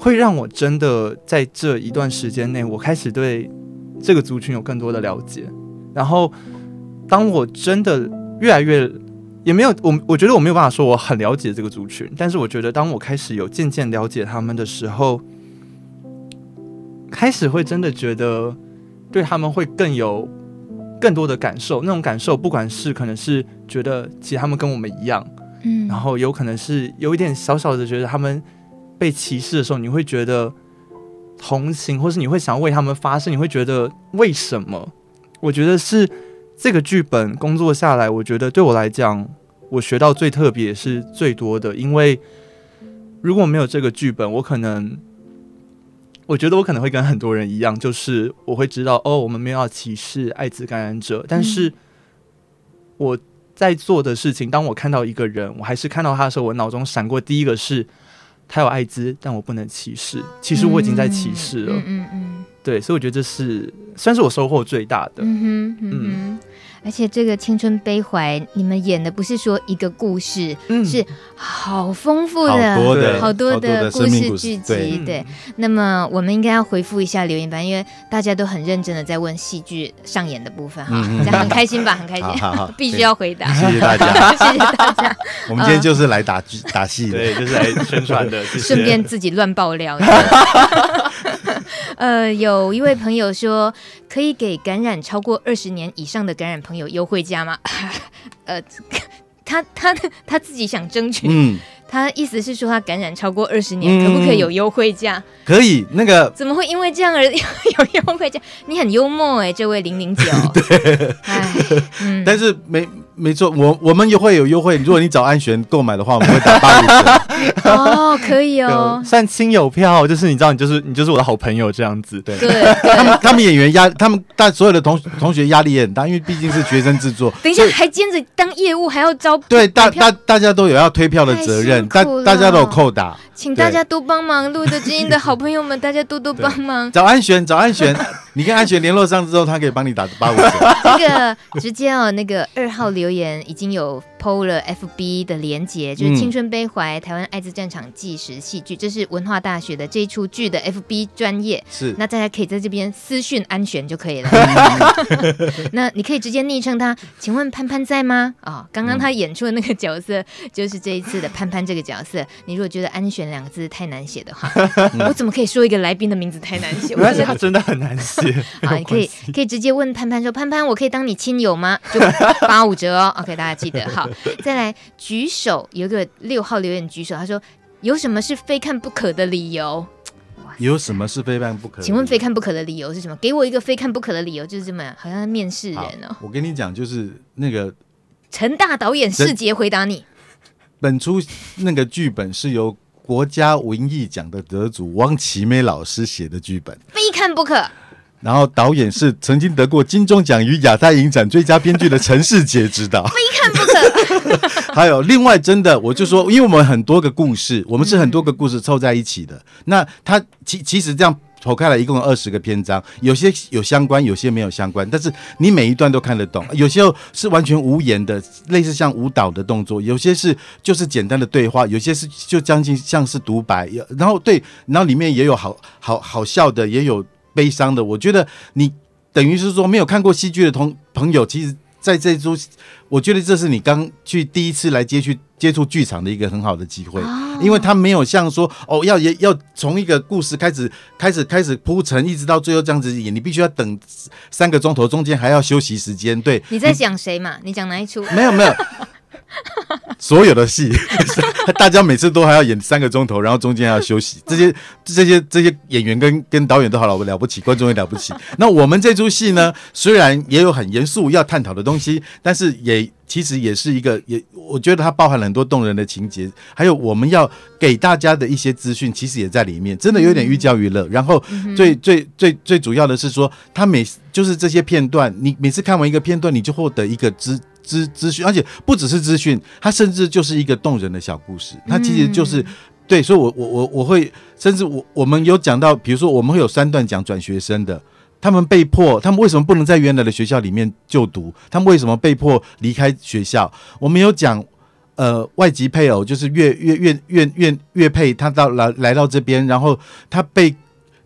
会让我真的在这一段时间内，我开始对这个族群有更多的了解。然后，当我真的越来越也没有我，我觉得我没有办法说我很了解这个族群，但是我觉得当我开始有渐渐了解他们的时候。开始会真的觉得对他们会更有更多的感受，那种感受不管是可能是觉得其实他们跟我们一样，嗯，然后有可能是有一点小小的觉得他们被歧视的时候，你会觉得同情，或是你会想要为他们发声，你会觉得为什么？我觉得是这个剧本工作下来，我觉得对我来讲，我学到最特别是最多的，因为如果没有这个剧本，我可能。我觉得我可能会跟很多人一样，就是我会知道哦，我们没有要歧视艾滋感染者，但是我在做的事情，当我看到一个人，我还是看到他的时候，我脑中闪过第一个是他有艾滋，但我不能歧视。其实我已经在歧视了，嗯嗯嗯，对，所以我觉得这是算是我收获最大的，嗯哼，嗯。嗯而且这个青春悲怀，你们演的不是说一个故事，嗯、是好丰富的，好多的，好多的故事剧集。对，对，那么我们应该要回复一下留言板，因为大家都很认真的在问戏剧上演的部分哈，嗯、这样很开心吧？很开心，好好好 必须要回答。谢谢大家，谢谢大家。我们今天就是来打剧、呃、打戏的，对，就是来宣传的，顺便自己乱爆料。呃，有一位朋友说，可以给感染超过二十年以上的感染朋友优惠价吗？呃，他他他自己想争取。嗯。他意思是说，他感染超过二十年，可不可以有优惠价？嗯？可以，那个怎么会因为这样而 有优惠价？你很幽默哎，欸，这位零零九。对，唉，嗯，但是没。没错，我我们也会有优惠。如果你找安璇购买的话，我们会打八五折。哦，可以哦，算亲友票，就是你知道，你就是你就是我的好朋友这样子。对，对他们他们演员压，他们但所有的同同学压力也很大，因为毕竟是学生制作。等一下，还兼着当业务，还要招对大大大家都有要推票的责任，大大家都有扣打，请大家多帮忙，露德知音的好朋友们，大家多多帮忙。找安璇，找安璇。你跟安璇联络上之后，他可以帮你打八五折。这个直接哦，那个二号留言已经有 PO 了 FB 的连结，就是《青春悲怀》台湾艾滋战场纪实戏剧，这是文化大学的这一出剧的 FB 专业。是，那大家可以在这边私讯安璇就可以了。那你可以直接昵称他，请问潘潘在吗？啊、哦，刚刚他演出的那个角色就是这一次的潘潘这个角色。你如果觉得安璇两个字太难写的话，我怎么可以说一个来宾的名字太难写？而且他真的很难写。啊，你可以可以直接问潘潘说：“潘潘，我可以当你亲友吗？”就八五折哦。OK，大家记得好。再来举手，有个六号留言举手，他说：“有什么是非看不可的理由？”有什么是非看不可？请问非看不可的理由是什么？给我一个非看不可的理由，就是这么好像面试人哦。我跟你讲，就是那个陈大导演世杰回答你，本出那个剧本是由。国家文艺奖的得主汪奇梅老师写的剧本，非看不可。然后导演是曾经得过金钟奖与亚太影展最佳编剧的陈世杰指导，非看不可。还有另外，真的，我就说，因为我们很多个故事，我们是很多个故事凑在一起的。嗯、那他其其实这样。剖开来一共有二十个篇章，有些有相关，有些没有相关，但是你每一段都看得懂。有些是完全无言的，类似像舞蹈的动作；有些是就是简单的对话；有些是就将近像是独白。然后对，然后里面也有好好好笑的，也有悲伤的。我觉得你等于是说没有看过戏剧的同朋友，其实在这出，我觉得这是你刚去第一次来接去接触剧场的一个很好的机会，哦、因为他没有像说哦，要也要从一个故事开始开始开始铺陈，一直到最后这样子演，你必须要等三个钟头，中间还要休息时间。对，你在讲谁嘛？你讲哪一出？没有没有。所有的戏，大家每次都还要演三个钟头，然后中间还要休息。这些这些这些演员跟跟导演都好了，我了不起，观众也了不起。那我们这出戏呢，虽然也有很严肃要探讨的东西，但是也其实也是一个，也我觉得它包含了很多动人的情节，还有我们要给大家的一些资讯，其实也在里面，真的有点寓教于乐。然后最最最最主要的是说，他每就是这些片段，你每次看完一个片段，你就获得一个资。资资讯，而且不只是资讯，它甚至就是一个动人的小故事。它其实就是、嗯、对，所以我我我我会，甚至我我们有讲到，比如说我们会有三段讲转学生的，他们被迫，他们为什么不能在原来的学校里面就读？他们为什么被迫离开学校？我们有讲，呃，外籍配偶就是越越越越越越配，他到来来到这边，然后他被。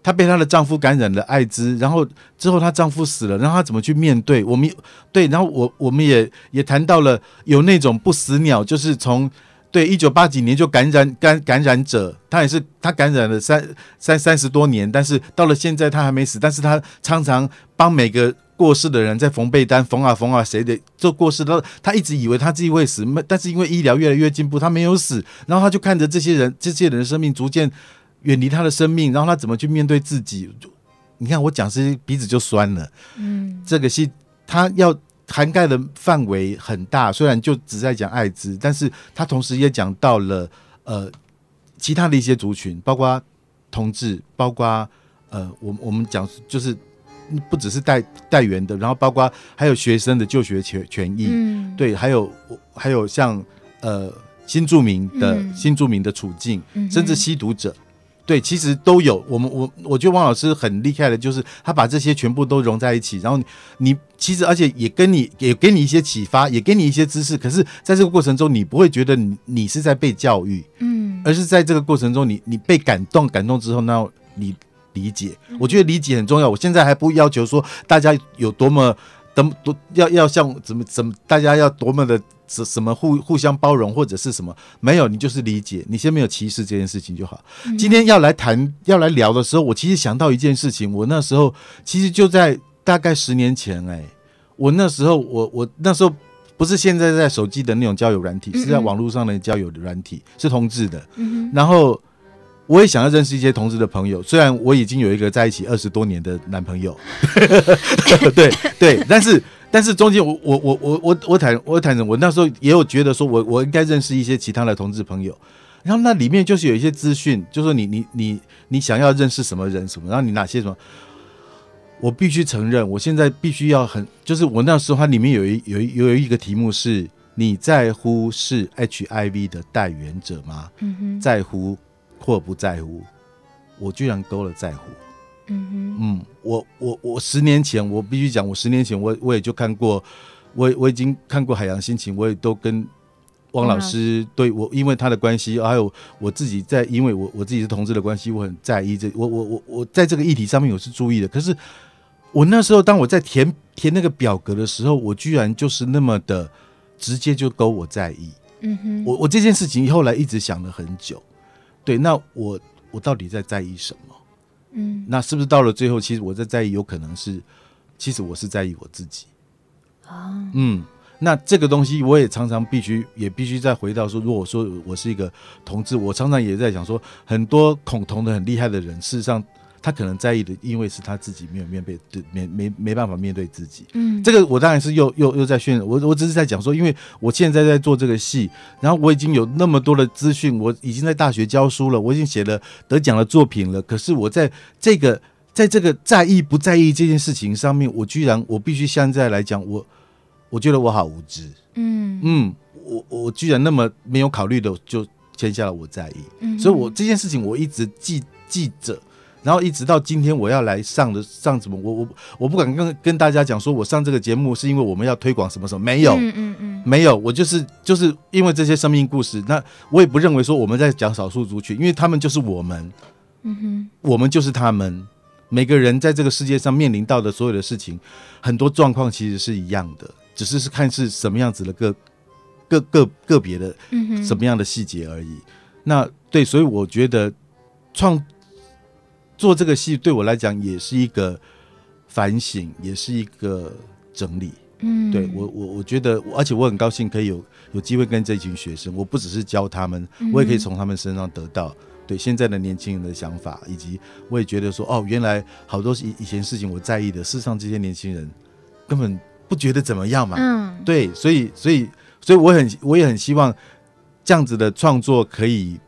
她被她的丈夫感染了艾滋，然后之后她丈夫死了，然后她怎么去面对？我们对，然后我我们也也谈到了有那种不死鸟，就是从对一九八几年就感染感感染者，他也是他感染了三三三十多年，但是到了现在他还没死，但是他常常帮每个过世的人在缝被单，缝啊缝啊，谁的做过世他他一直以为他自己会死，但是因为医疗越来越进步，他没有死，然后他就看着这些人这些人的生命逐渐。远离他的生命，然后他怎么去面对自己？你看我讲这些鼻子就酸了。嗯，这个是他要涵盖的范围很大，虽然就只在讲艾滋，但是他同时也讲到了呃其他的一些族群，包括同志，包括呃我我们讲就是不只是带带员的，然后包括还有学生的就学权权益，嗯，对，还有还有像呃新住民的、嗯、新住民的处境，嗯、甚至吸毒者。对，其实都有。我们我我觉得王老师很厉害的，就是他把这些全部都融在一起，然后你其实而且也跟你也给你一些启发，也给你一些知识。可是在这个过程中，你不会觉得你你是在被教育，嗯，而是在这个过程中你，你你被感动，感动之后，那你理解。我觉得理解很重要。我现在还不要求说大家有多么。等多要要像怎么怎么大家要多么的什什么互互相包容或者是什么没有，你就是理解，你先没有歧视这件事情就好。嗯、今天要来谈要来聊的时候，我其实想到一件事情，我那时候其实就在大概十年前哎、欸，我那时候我我那时候不是现在在手机的那种交友软体，嗯嗯是在网络上的交友的软体，是同志的，嗯、然后。我也想要认识一些同志的朋友，虽然我已经有一个在一起二十多年的男朋友，对对，但是但是中间我我我我我我坦我坦诚，我那时候也有觉得说我我应该认识一些其他的同志朋友，然后那里面就是有一些资讯，就是说你你你你想要认识什么人什么，然后你哪些什么，我必须承认，我现在必须要很，就是我那时候它里面有一有一有一个题目是你在乎是 HIV 的代言者吗？嗯哼，在乎。或不在乎，我居然勾了在乎。嗯哼，嗯，我我我十年前，我必须讲，我十年前我我也就看过，我我已经看过《海洋心情》，我也都跟汪老师对我，因为他的关系，还有我自己在，因为我我自己是同志的关系，我很在意这，我我我我在这个议题上面我是注意的。可是我那时候当我在填填那个表格的时候，我居然就是那么的直接就勾我在意。嗯哼，我我这件事情后来一直想了很久。对，那我我到底在在意什么？嗯，那是不是到了最后，其实我在在意，有可能是，其实我是在意我自己。啊，嗯，那这个东西我也常常必须也必须再回到说，如果说我是一个同志，我常常也在想说，很多恐同的很厉害的人，事实上。他可能在意的，因为是他自己没有面对，对，没没没办法面对自己。嗯，这个我当然是又又又在渲染。我我只是在讲说，因为我现在在做这个戏，然后我已经有那么多的资讯，我已经在大学教书了，我已经写了得奖的作品了。可是我在这个在这个在意不在意这件事情上面，我居然我必须现在来讲，我我觉得我好无知。嗯嗯，我我居然那么没有考虑的就签下了我在意。嗯，所以我这件事情我一直记记着。然后一直到今天，我要来上的上什么？我我我不敢跟跟大家讲说，我上这个节目是因为我们要推广什么什么，没有，嗯嗯嗯，没有，我就是就是因为这些生命故事。那我也不认为说我们在讲少数族群，因为他们就是我们，嗯哼，我们就是他们。每个人在这个世界上面临到的所有的事情，很多状况其实是一样的。只是是看是什么样子的个个个个别的什么样的细节而已。嗯、那对，所以我觉得创做这个戏对我来讲也是一个反省，也是一个整理。嗯，对我我我觉得，而且我很高兴可以有有机会跟这群学生，我不只是教他们，我也可以从他们身上得到对现在的年轻人的想法，以及我也觉得说，哦，原来好多以以前事情我在意的，事实上这些年轻人根本不觉得怎么样嘛。嗯，对，所以所以所以我很我也很希望这样子的创作可以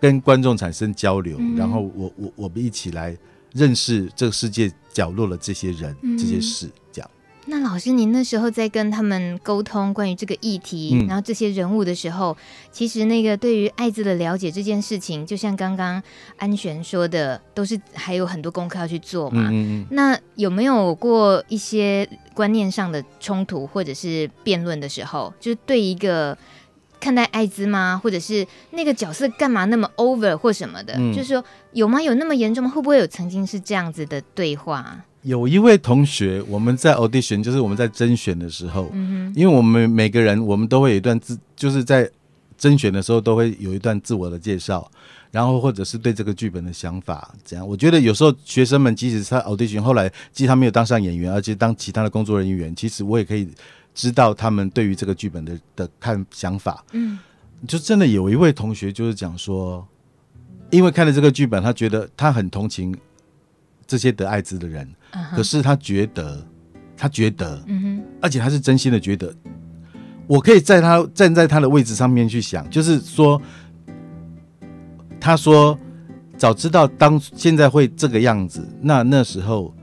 跟观众产生交流，然后我我我们一起来认识这个世界角落的这些人这些事。这样。那老师，您那时候在跟他们沟通关于这个议题，嗯、然后这些人物的时候，其实那个对于艾滋的了解这件事情，就像刚刚安璇说的，都是还有很多功课要去做嘛。嗯嗯，那有没有过一些观念上的冲突，或者是辩论的时候，就是对一个看待艾滋吗？或者是那个角色干嘛那么 over 或什么的？嗯、就是说有吗？有那么严重吗？会不会有曾经是这样子的对话？有一位同学，我们在 audition，就是我们在甄选的时候，嗯、哼因为我们每个人，我们都会有一段自，就是在甄选的时候都会有一段自我的介绍，然后或者是对这个剧本的想法怎样。我觉得有时候学生们即使是他 audition 后来，即使他没有当上演员，而且当其他的工作人员，其实我也可以知道他们对于这个剧本的的看想法。嗯，就真的有一位同学就是讲说，因为看了这个剧本，他觉得他很同情这些得艾滋的人。嗯可是他觉得，他觉得，嗯哼，而且他是真心的觉得，我可以在他站在他的位置上面去想，就是说，他说早知道当现在会这个样子，那那时候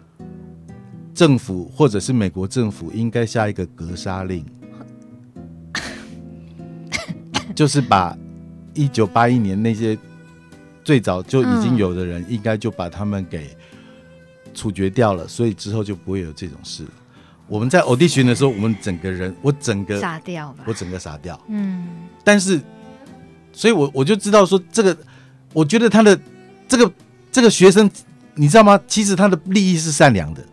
政府或者是美国政府应该下一个格杀令，就是把一九八一年那些最早就已经有的人，应该就把他们给。处决掉了，所以之后就不会有这种事。我们在 audition 的时候，我们整个人，我整个傻掉吧，我整个傻掉。嗯，但是，所以我我就知道说，这个，我觉得他的这个这个学生，你知道吗？其实他的利益是善良的。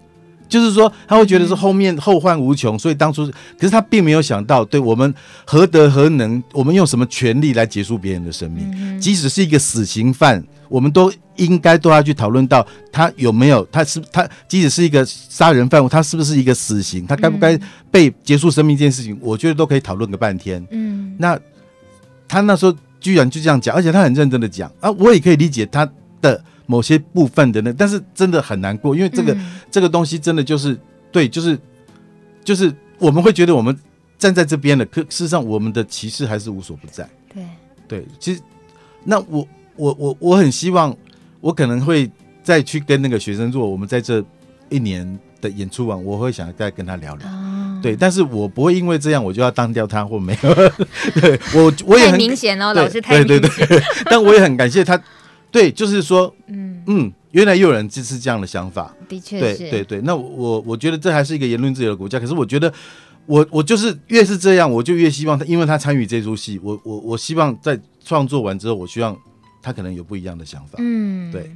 就是说，他会觉得是后面后患无穷，所以当初，可是他并没有想到，对我们何德何能，我们用什么权利来结束别人的生命？即使是一个死刑犯，我们都应该都要去讨论到他有没有，他是他，即使是一个杀人犯，他是不是一个死刑？他该不该被结束生命这件事情，我觉得都可以讨论个半天。嗯，那他那时候居然就这样讲，而且他很认真的讲啊，我也可以理解他的。某些部分的那，但是真的很难过，因为这个、嗯、这个东西真的就是对，就是就是我们会觉得我们站在这边的，可事实上我们的歧视还是无所不在。对对，其实那我我我我很希望，我可能会再去跟那个学生做，我们在这一年的演出完，我会想再跟他聊聊。哦、对，但是我不会因为这样我就要当掉他或没有。对我我也很明显哦，老师太明显。对对对，但我也很感谢他。对，就是说，嗯嗯，原来又有人支持这样的想法，的确，对对对。那我我觉得这还是一个言论自由的国家。可是我觉得我，我我就是越是这样，我就越希望他，因为他参与这出戏，我我我希望在创作完之后，我希望他可能有不一样的想法。嗯，对。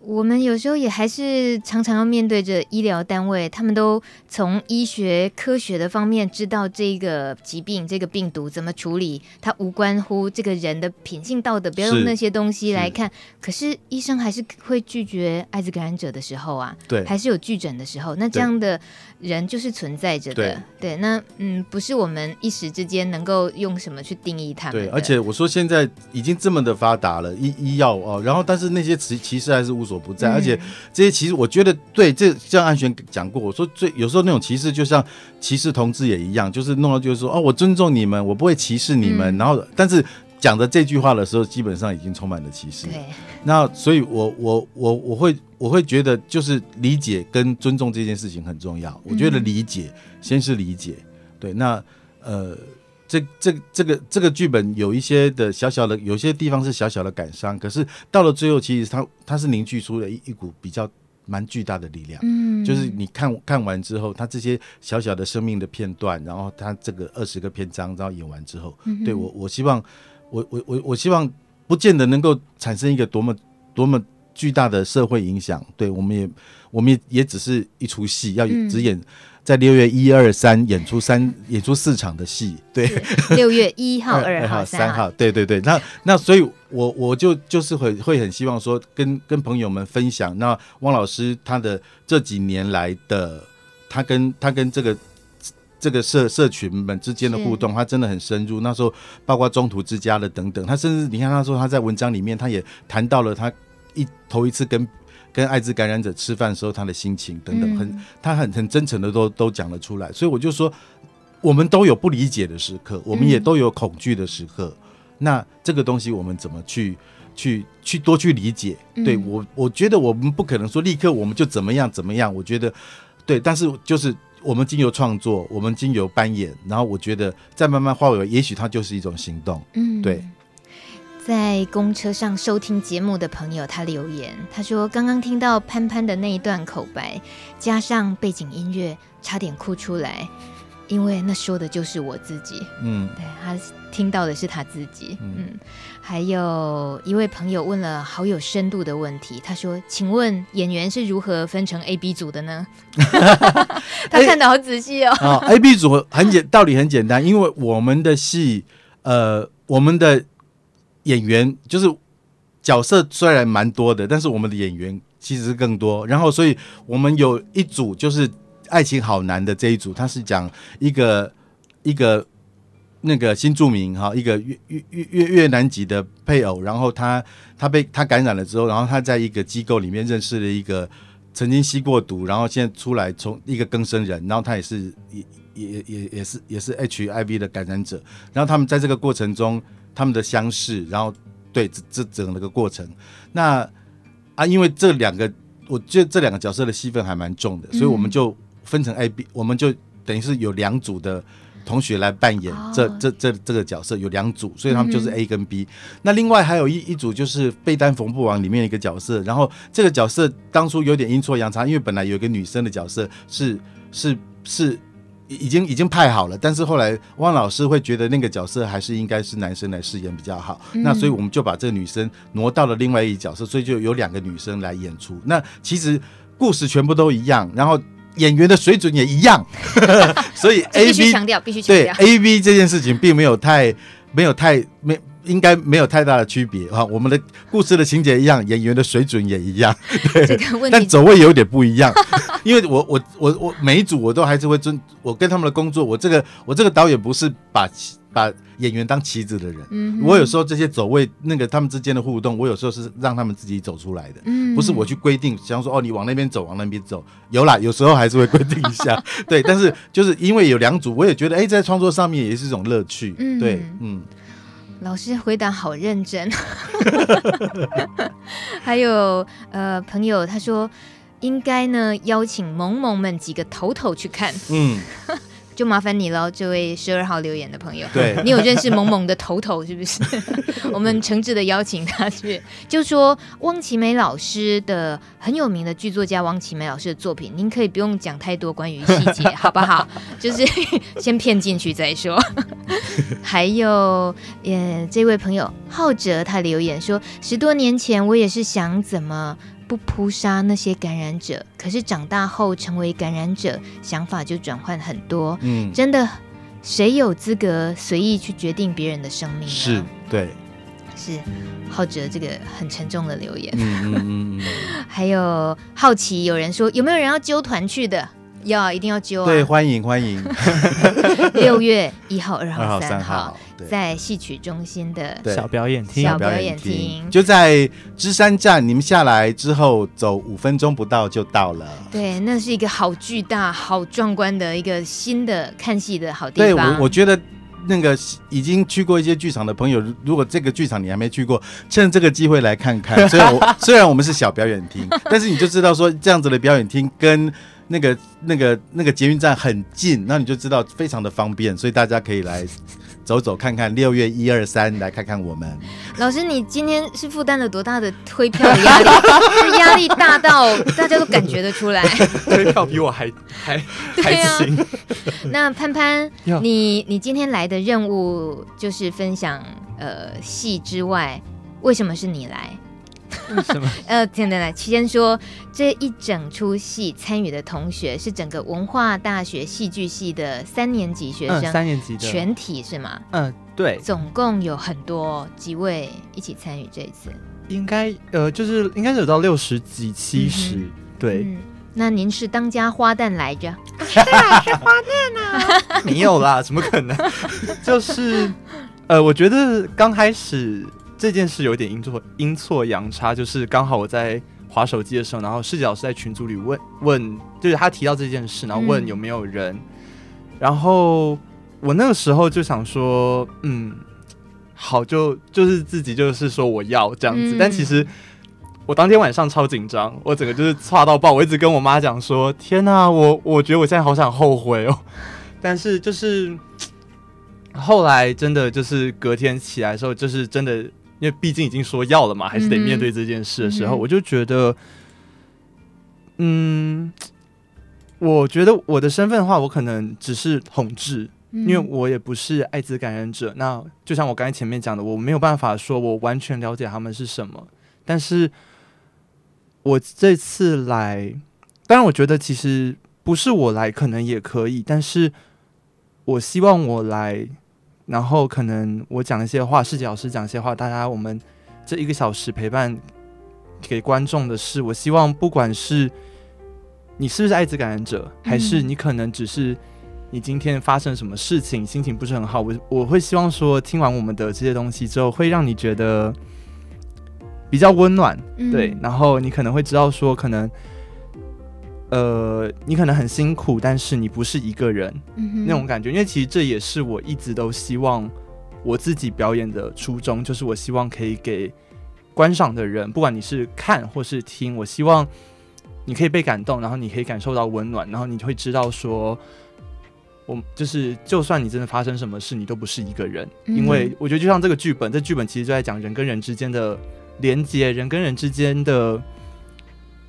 我们有时候也还是常常要面对着医疗单位，他们都从医学科学的方面知道这个疾病、这个病毒怎么处理，它无关乎这个人的品性道德，不要用那些东西来看。是可是医生还是会拒绝艾滋感染者的时候啊，对，还是有拒诊的时候。那这样的人就是存在着的，对，对。那嗯，不是我们一时之间能够用什么去定义他们。对，而且我说现在已经这么的发达了，医医药哦，然后但是那些歧歧视还是无所。不在，而且这些其实我觉得对，这像安璇讲过，我说最有时候那种歧视，就像歧视同志也一样，就是弄到就是说哦，我尊重你们，我不会歧视你们，嗯、然后但是讲的这句话的时候，基本上已经充满了歧视。对，那所以我我我我会我会觉得就是理解跟尊重这件事情很重要。我觉得理解、嗯、先是理解，对，那呃。这这这个这个剧本有一些的小小的，有些地方是小小的感伤，可是到了最后，其实它它是凝聚出了一一股比较蛮巨大的力量。嗯，就是你看看完之后，它这些小小的生命的片段，然后它这个二十个篇章，然后演完之后，嗯、对我我希望，我我我我希望，不见得能够产生一个多么多么巨大的社会影响。对，我们也我们也也只是一出戏，要只演。嗯在六月一二三演出三演出四场的戏，对，六月一号、二号、三号，对对对。那那所以我我就就是会会很希望说跟跟朋友们分享，那汪老师他的这几年来的他跟他跟这个。这个社社群们之间的互动，他真的很深入。那时候，包括中途之家的等等，他甚至你看，他说他在文章里面，他也谈到了他一头一次跟跟艾滋感染者吃饭的时候他的心情等等，很他很很真诚的都都讲了出来。所以我就说，我们都有不理解的时刻，我们也都有恐惧的时刻。那这个东西我们怎么去去去多去理解？对我，我觉得我们不可能说立刻我们就怎么样怎么样。我觉得对，但是就是。我们经由创作，我们经由扮演，然后我觉得再慢慢化为，也许它就是一种行动。嗯，对。在公车上收听节目的朋友，他留言，他说刚刚听到潘潘的那一段口白，加上背景音乐，差点哭出来。因为那说的就是我自己，嗯，对，他听到的是他自己，嗯，嗯，还有一位朋友问了好有深度的问题，他说：“请问演员是如何分成 A、B 组的呢？” 他看的好仔细哦。啊、哦、，A、B 组很简，道理很简单，因为我们的戏，呃，我们的演员就是角色虽然蛮多的，但是我们的演员其实是更多，然后所以我们有一组就是。爱情好难的这一组，他是讲一个一个那个新住民哈，一个越越越越越南籍的配偶，然后他他被他感染了之后，然后他在一个机构里面认识了一个曾经吸过毒，然后现在出来从一个更生人，然后他也是也也也也是也是 HIV 的感染者，然后他们在这个过程中他们的相识，然后对这这整个过程，那啊因为这两个我觉得这两个角色的戏份还蛮重的，所以我们就。分成 A、B，我们就等于是有两组的同学来扮演这、oh. 这这这个角色，有两组，所以他们就是 A 跟 B。Mm -hmm. 那另外还有一一组就是被单缝布王里面的一个角色，然后这个角色当初有点阴错阳差，因为本来有一个女生的角色是是是已经已经派好了，但是后来汪老师会觉得那个角色还是应该是男生来饰演比较好，mm -hmm. 那所以我们就把这个女生挪到了另外一个角色，所以就有两个女生来演出。那其实故事全部都一样，然后。演员的水准也一样，所以 A B 必须强调，必须强调，对 A B 这件事情并没有太没有太没应该没有太大的区别啊。我们的故事的情节一样，演员的水准也一样，对，这个问题但走位有点不一样。因为我我我我每一组我都还是会尊我跟他们的工作，我这个我这个导演不是把。把演员当棋子的人，嗯，我有时候这些走位，那个他们之间的互动，我有时候是让他们自己走出来的，嗯，不是我去规定，比方说哦，你往那边走，往那边走，有啦，有时候还是会规定一下，对，但是就是因为有两组，我也觉得哎，在创作上面也是一种乐趣，嗯，对，嗯，老师回答好认真，还有呃朋友他说应该呢邀请萌萌们几个头头去看，嗯。就麻烦你了，这位十二号留言的朋友。对，你有认识萌萌的头头是不是？我们诚挚的邀请他去。就说汪奇梅老师的很有名的剧作家汪奇梅老师的作品，您可以不用讲太多关于细节，好不好？就是先骗进去再说。还有，呃，这位朋友浩哲他留言说，十多年前我也是想怎么。不扑杀那些感染者，可是长大后成为感染者，想法就转换很多。嗯，真的，谁有资格随意去决定别人的生命呢？是，对，是浩哲这个很沉重的留言。嗯嗯嗯。还有好奇，有人说有没有人要揪团去的？要，一定要揪啊！对，欢迎欢迎。六月一号、二号、三号，号。在戏曲中心的小表演厅，小表演厅就在芝山站。你们下来之后走五分钟不到就到了。对，那是一个好巨大、好壮观的一个新的看戏的好地方。对，我我觉得那个已经去过一些剧场的朋友，如果这个剧场你还没去过，趁这个机会来看看。虽然我 虽然我们是小表演厅，但是你就知道说这样子的表演厅跟那个那个那个捷运站很近，那你就知道非常的方便，所以大家可以来。走走看看，六月一二三来看看我们。老师，你今天是负担了多大的推票的压力？是压力大到大家都感觉得出来。推票比我还还还行。那潘潘，你你今天来的任务就是分享呃戏之外，为什么是你来？什么？呃，等等来，先说这一整出戏参与的同学是整个文化大学戏剧系的三年级学生，嗯、三年级的全体是吗？嗯，对，总共有很多几位一起参与这一次，应该呃，就是应该是有到六十几、七十、嗯，对、嗯。那您是当家花旦来着？是啊，是花旦啊，没有啦，怎么可能？就是呃，我觉得刚开始。这件事有点阴错阴错阳差，就是刚好我在划手机的时候，然后世杰老师在群组里问问，就是他提到这件事，然后问有没有人，嗯、然后我那个时候就想说，嗯，好，就就是自己就是说我要这样子，嗯、但其实我当天晚上超紧张，我整个就是差到爆，我一直跟我妈讲说，天哪，我我觉得我现在好想后悔哦，但是就是后来真的就是隔天起来的时候，就是真的。因为毕竟已经说要了嘛，还是得面对这件事的时候，嗯、我就觉得，嗯，我觉得我的身份的话，我可能只是同志，嗯、因为我也不是艾滋感染者。那就像我刚才前面讲的，我没有办法说我完全了解他们是什么。但是我这次来，当然我觉得其实不是我来，可能也可以，但是我希望我来。然后可能我讲一些话，世杰老师讲一些话，大家我们这一个小时陪伴给观众的是，我希望不管是你是不是艾滋感染者，还是你可能只是你今天发生什么事情，心情不是很好，我我会希望说，听完我们的这些东西之后，会让你觉得比较温暖，对，然后你可能会知道说，可能。呃，你可能很辛苦，但是你不是一个人，嗯、那种感觉。因为其实这也是我一直都希望我自己表演的初衷，就是我希望可以给观赏的人，不管你是看或是听，我希望你可以被感动，然后你可以感受到温暖，然后你会知道说，我就是就算你真的发生什么事，你都不是一个人。嗯、因为我觉得就像这个剧本，这剧本其实就在讲人跟人之间的连接，人跟人之间的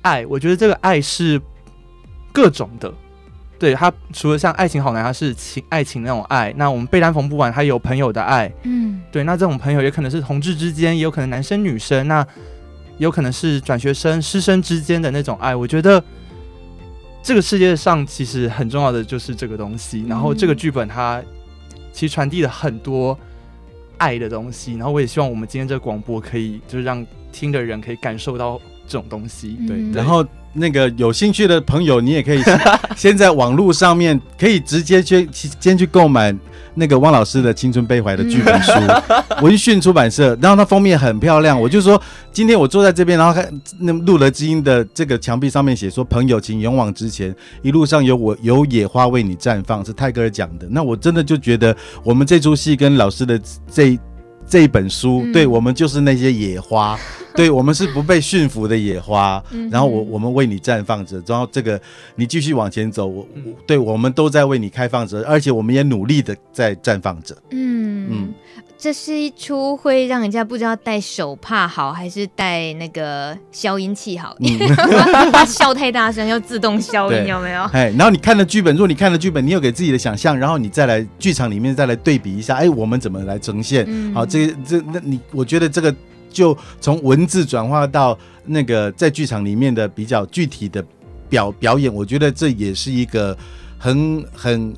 爱。我觉得这个爱是。各种的，对，他除了像爱情好难，他是情爱情那种爱。那我们被单缝不完，他有朋友的爱，嗯，对。那这种朋友也可能是同志之间，也有可能男生女生，那有可能是转学生师生之间的那种爱。我觉得这个世界上其实很重要的就是这个东西。然后这个剧本它其实传递了很多爱的东西。然后我也希望我们今天这个广播可以就是让听的人可以感受到这种东西。对，嗯、然后。那个有兴趣的朋友，你也可以先 在网络上面可以直接去先去购买那个汪老师的《青春悲怀》的剧本书，文讯出版社。然后它封面很漂亮，我就说今天我坐在这边，然后看那路德之音的这个墙壁上面写说：“朋友，请勇往直前，一路上有我有野花为你绽放。”是泰戈尔讲的。那我真的就觉得我们这出戏跟老师的这这一本书，嗯、对我们就是那些野花。对，我们是不被驯服的野花，然后我我们为你绽放着，然后这个你继续往前走，我我对我们都在为你开放着，而且我们也努力的在绽放着。嗯嗯，这是一出会让人家不知道戴手帕好还是戴那个消音器好，怕 笑太大声要自动消音有没有？哎，然后你看了剧本，如果你看了剧本，你有给自己的想象，然后你再来剧场里面再来对比一下，哎，我们怎么来呈现？嗯、好，这这那你我觉得这个。就从文字转化到那个在剧场里面的比较具体的表表演，我觉得这也是一个很很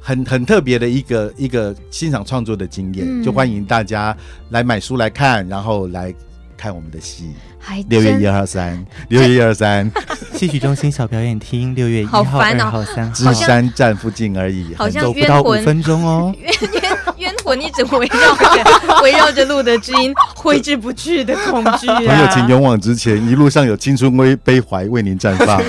很很特别的一个一个欣赏创作的经验。嗯、就欢迎大家来买书来看，然后来看我们的戏。六月一二三，六月一二三，戏曲中心小表演厅，六月一号、二号、三号，芝山站附近而已，好像走不到五分钟哦。冤魂一直围绕着，围绕着路德之音挥之不去的恐惧啊！朋友，请勇往直前，一路上有青春微悲怀为您绽放。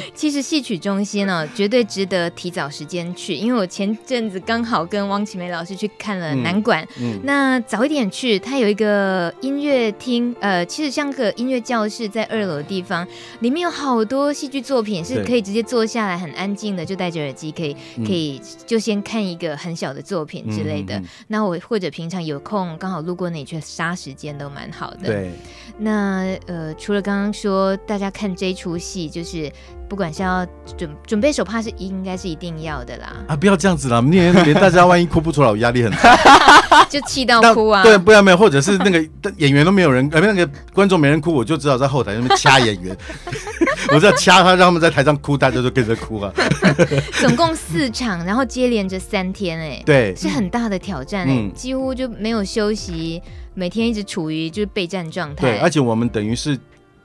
其实戏曲中心呢、哦，绝对值得提早时间去，因为我前阵子刚好跟汪启梅老师去看了南管，嗯。嗯、那早一点去，它有一个音乐厅，呃，其实像个音乐教室，在二楼的地方，里面有好多戏剧作品，是可以直接坐下来，很安静的，就戴着耳机，可以可以就先看一个很小的作品之类的。那我或者平常有空刚好路过那里去杀时间都蛮好的。对，那呃，除了刚刚说大家看这出戏，就是。不管是要准准备手帕是应该是一定要的啦。啊，不要这样子啦，连连大家万一哭不出来，我压力很大，就气到哭啊。对，不要没有，或者是那个演员都没有人，呃，那个观众没人哭，我就只好在后台那边掐演员，我只要掐他，让他们在台上哭，大家都跟着哭啊。总共四场，然后接连着三天，哎，对，是很大的挑战，哎、嗯，几乎就没有休息，每天一直处于就是备战状态。对，而且我们等于是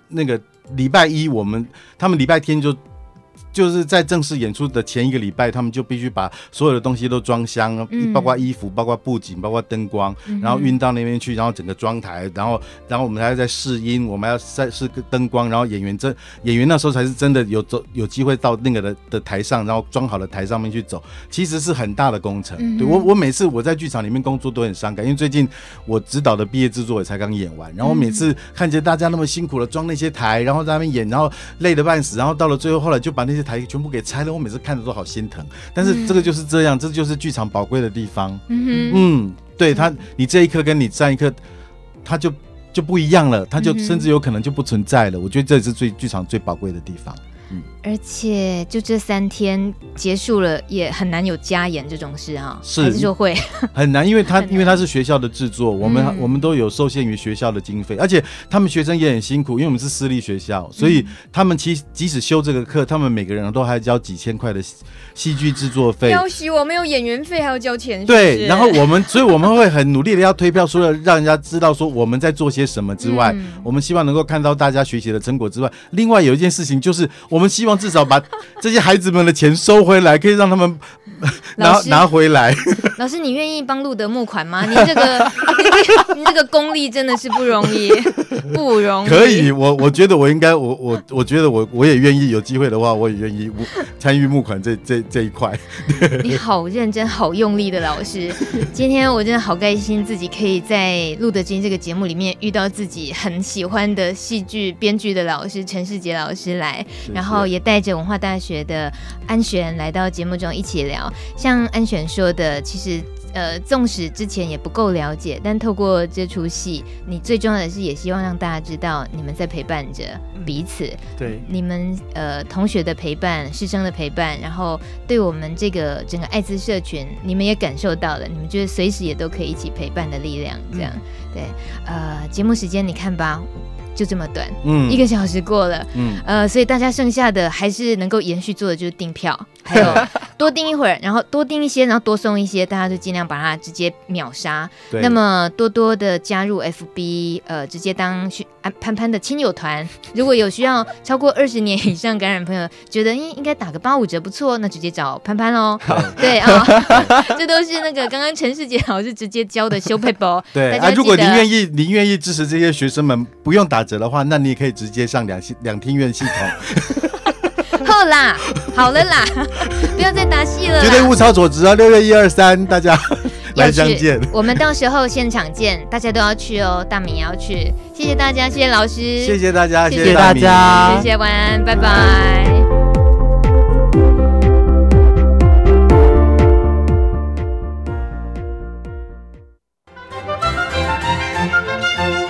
那个礼拜一，我们他们礼拜天就。就是在正式演出的前一个礼拜，他们就必须把所有的东西都装箱，嗯、包括衣服、包括布景、包括灯光，嗯、然后运到那边去，然后整个装台，然后然后我们还要再试音，我们还要再试灯光，然后演员真演员那时候才是真的有走有机会到那个的的台上，然后装好了台上面去走，其实是很大的工程。嗯、对我我每次我在剧场里面工作都很伤感，因为最近我指导的毕业制作也才刚演完，然后我每次看见大家那么辛苦的装那些台，然后在那边演，然后累得半死，然后到了最后后来就把那些台全部给拆了，我每次看着都好心疼。但是这个就是这样，嗯、这就是剧场宝贵的地方。嗯嗯，对他，你这一刻跟你上一刻，他就就不一样了，他就甚至有可能就不存在了。嗯、我觉得这也是最剧场最宝贵的地方。嗯，而且就这三天结束了，也很难有加演这种事啊，是还是说会 很难，因为他因为他是学校的制作，我们我们都有受限于学校的经费，而且他们学生也很辛苦，因为我们是私立学校，所以他们其实即使修这个课，他们每个人都还要交几千块的戏剧制作费。要许我没有演员费，还要交钱。对，然后我们所以我们会很努力的要推票，除了让人家知道说我们在做些什么之外，我们希望能够看到大家学习的成果之外，另外有一件事情就是我。我们希望至少把这些孩子们的钱收回来，可以让他们拿拿回来。老师，你愿意帮路德募款吗？你这个 你这个功力真的是不容易，不容易。可以，我我觉得我应该，我我我觉得我我也愿意，有机会的话，我也愿意参与募款这这这一块。你好认真、好用力的老师，今天我真的好开心，自己可以在《路德之音》这个节目里面遇到自己很喜欢的戏剧编剧的老师陈世杰老师来，然后。然后也带着文化大学的安璇来到节目中一起聊。像安璇说的，其实呃，纵使之前也不够了解，但透过这出戏，你最重要的是也希望让大家知道，你们在陪伴着彼此。嗯、对，你们呃同学的陪伴，师生的陪伴，然后对我们这个整个艾滋社群，你们也感受到了，你们就是随时也都可以一起陪伴的力量。这样，嗯、对，呃，节目时间你看吧。就这么短，嗯，一个小时过了，嗯，呃，所以大家剩下的还是能够延续做的就是订票，还有多订一会儿，然后多订一些，然后多送一些，大家就尽量把它直接秒杀。那么多多的加入 FB，呃，直接当潘潘的亲友团。如果有需要超过二十年以上感染朋友，觉得应应该打个八五折不错，那直接找潘潘喽。对啊，这都是那个刚刚陈世杰老师直接教的修配包。对啊，如果您愿意，您愿意支持这些学生们，不用打折。的话，那你也可以直接上两两厅院系统。好啦，好了啦，不要再打戏了。绝对物超所值啊！六月一二三，大家来相见。我们到时候现场见，大家都要去哦。大米也要去，谢谢大家，谢谢老师，谢谢大家，谢谢大家，谢谢晚安，拜拜。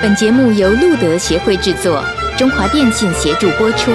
本节目由路德协会制作，中华电信协助播出。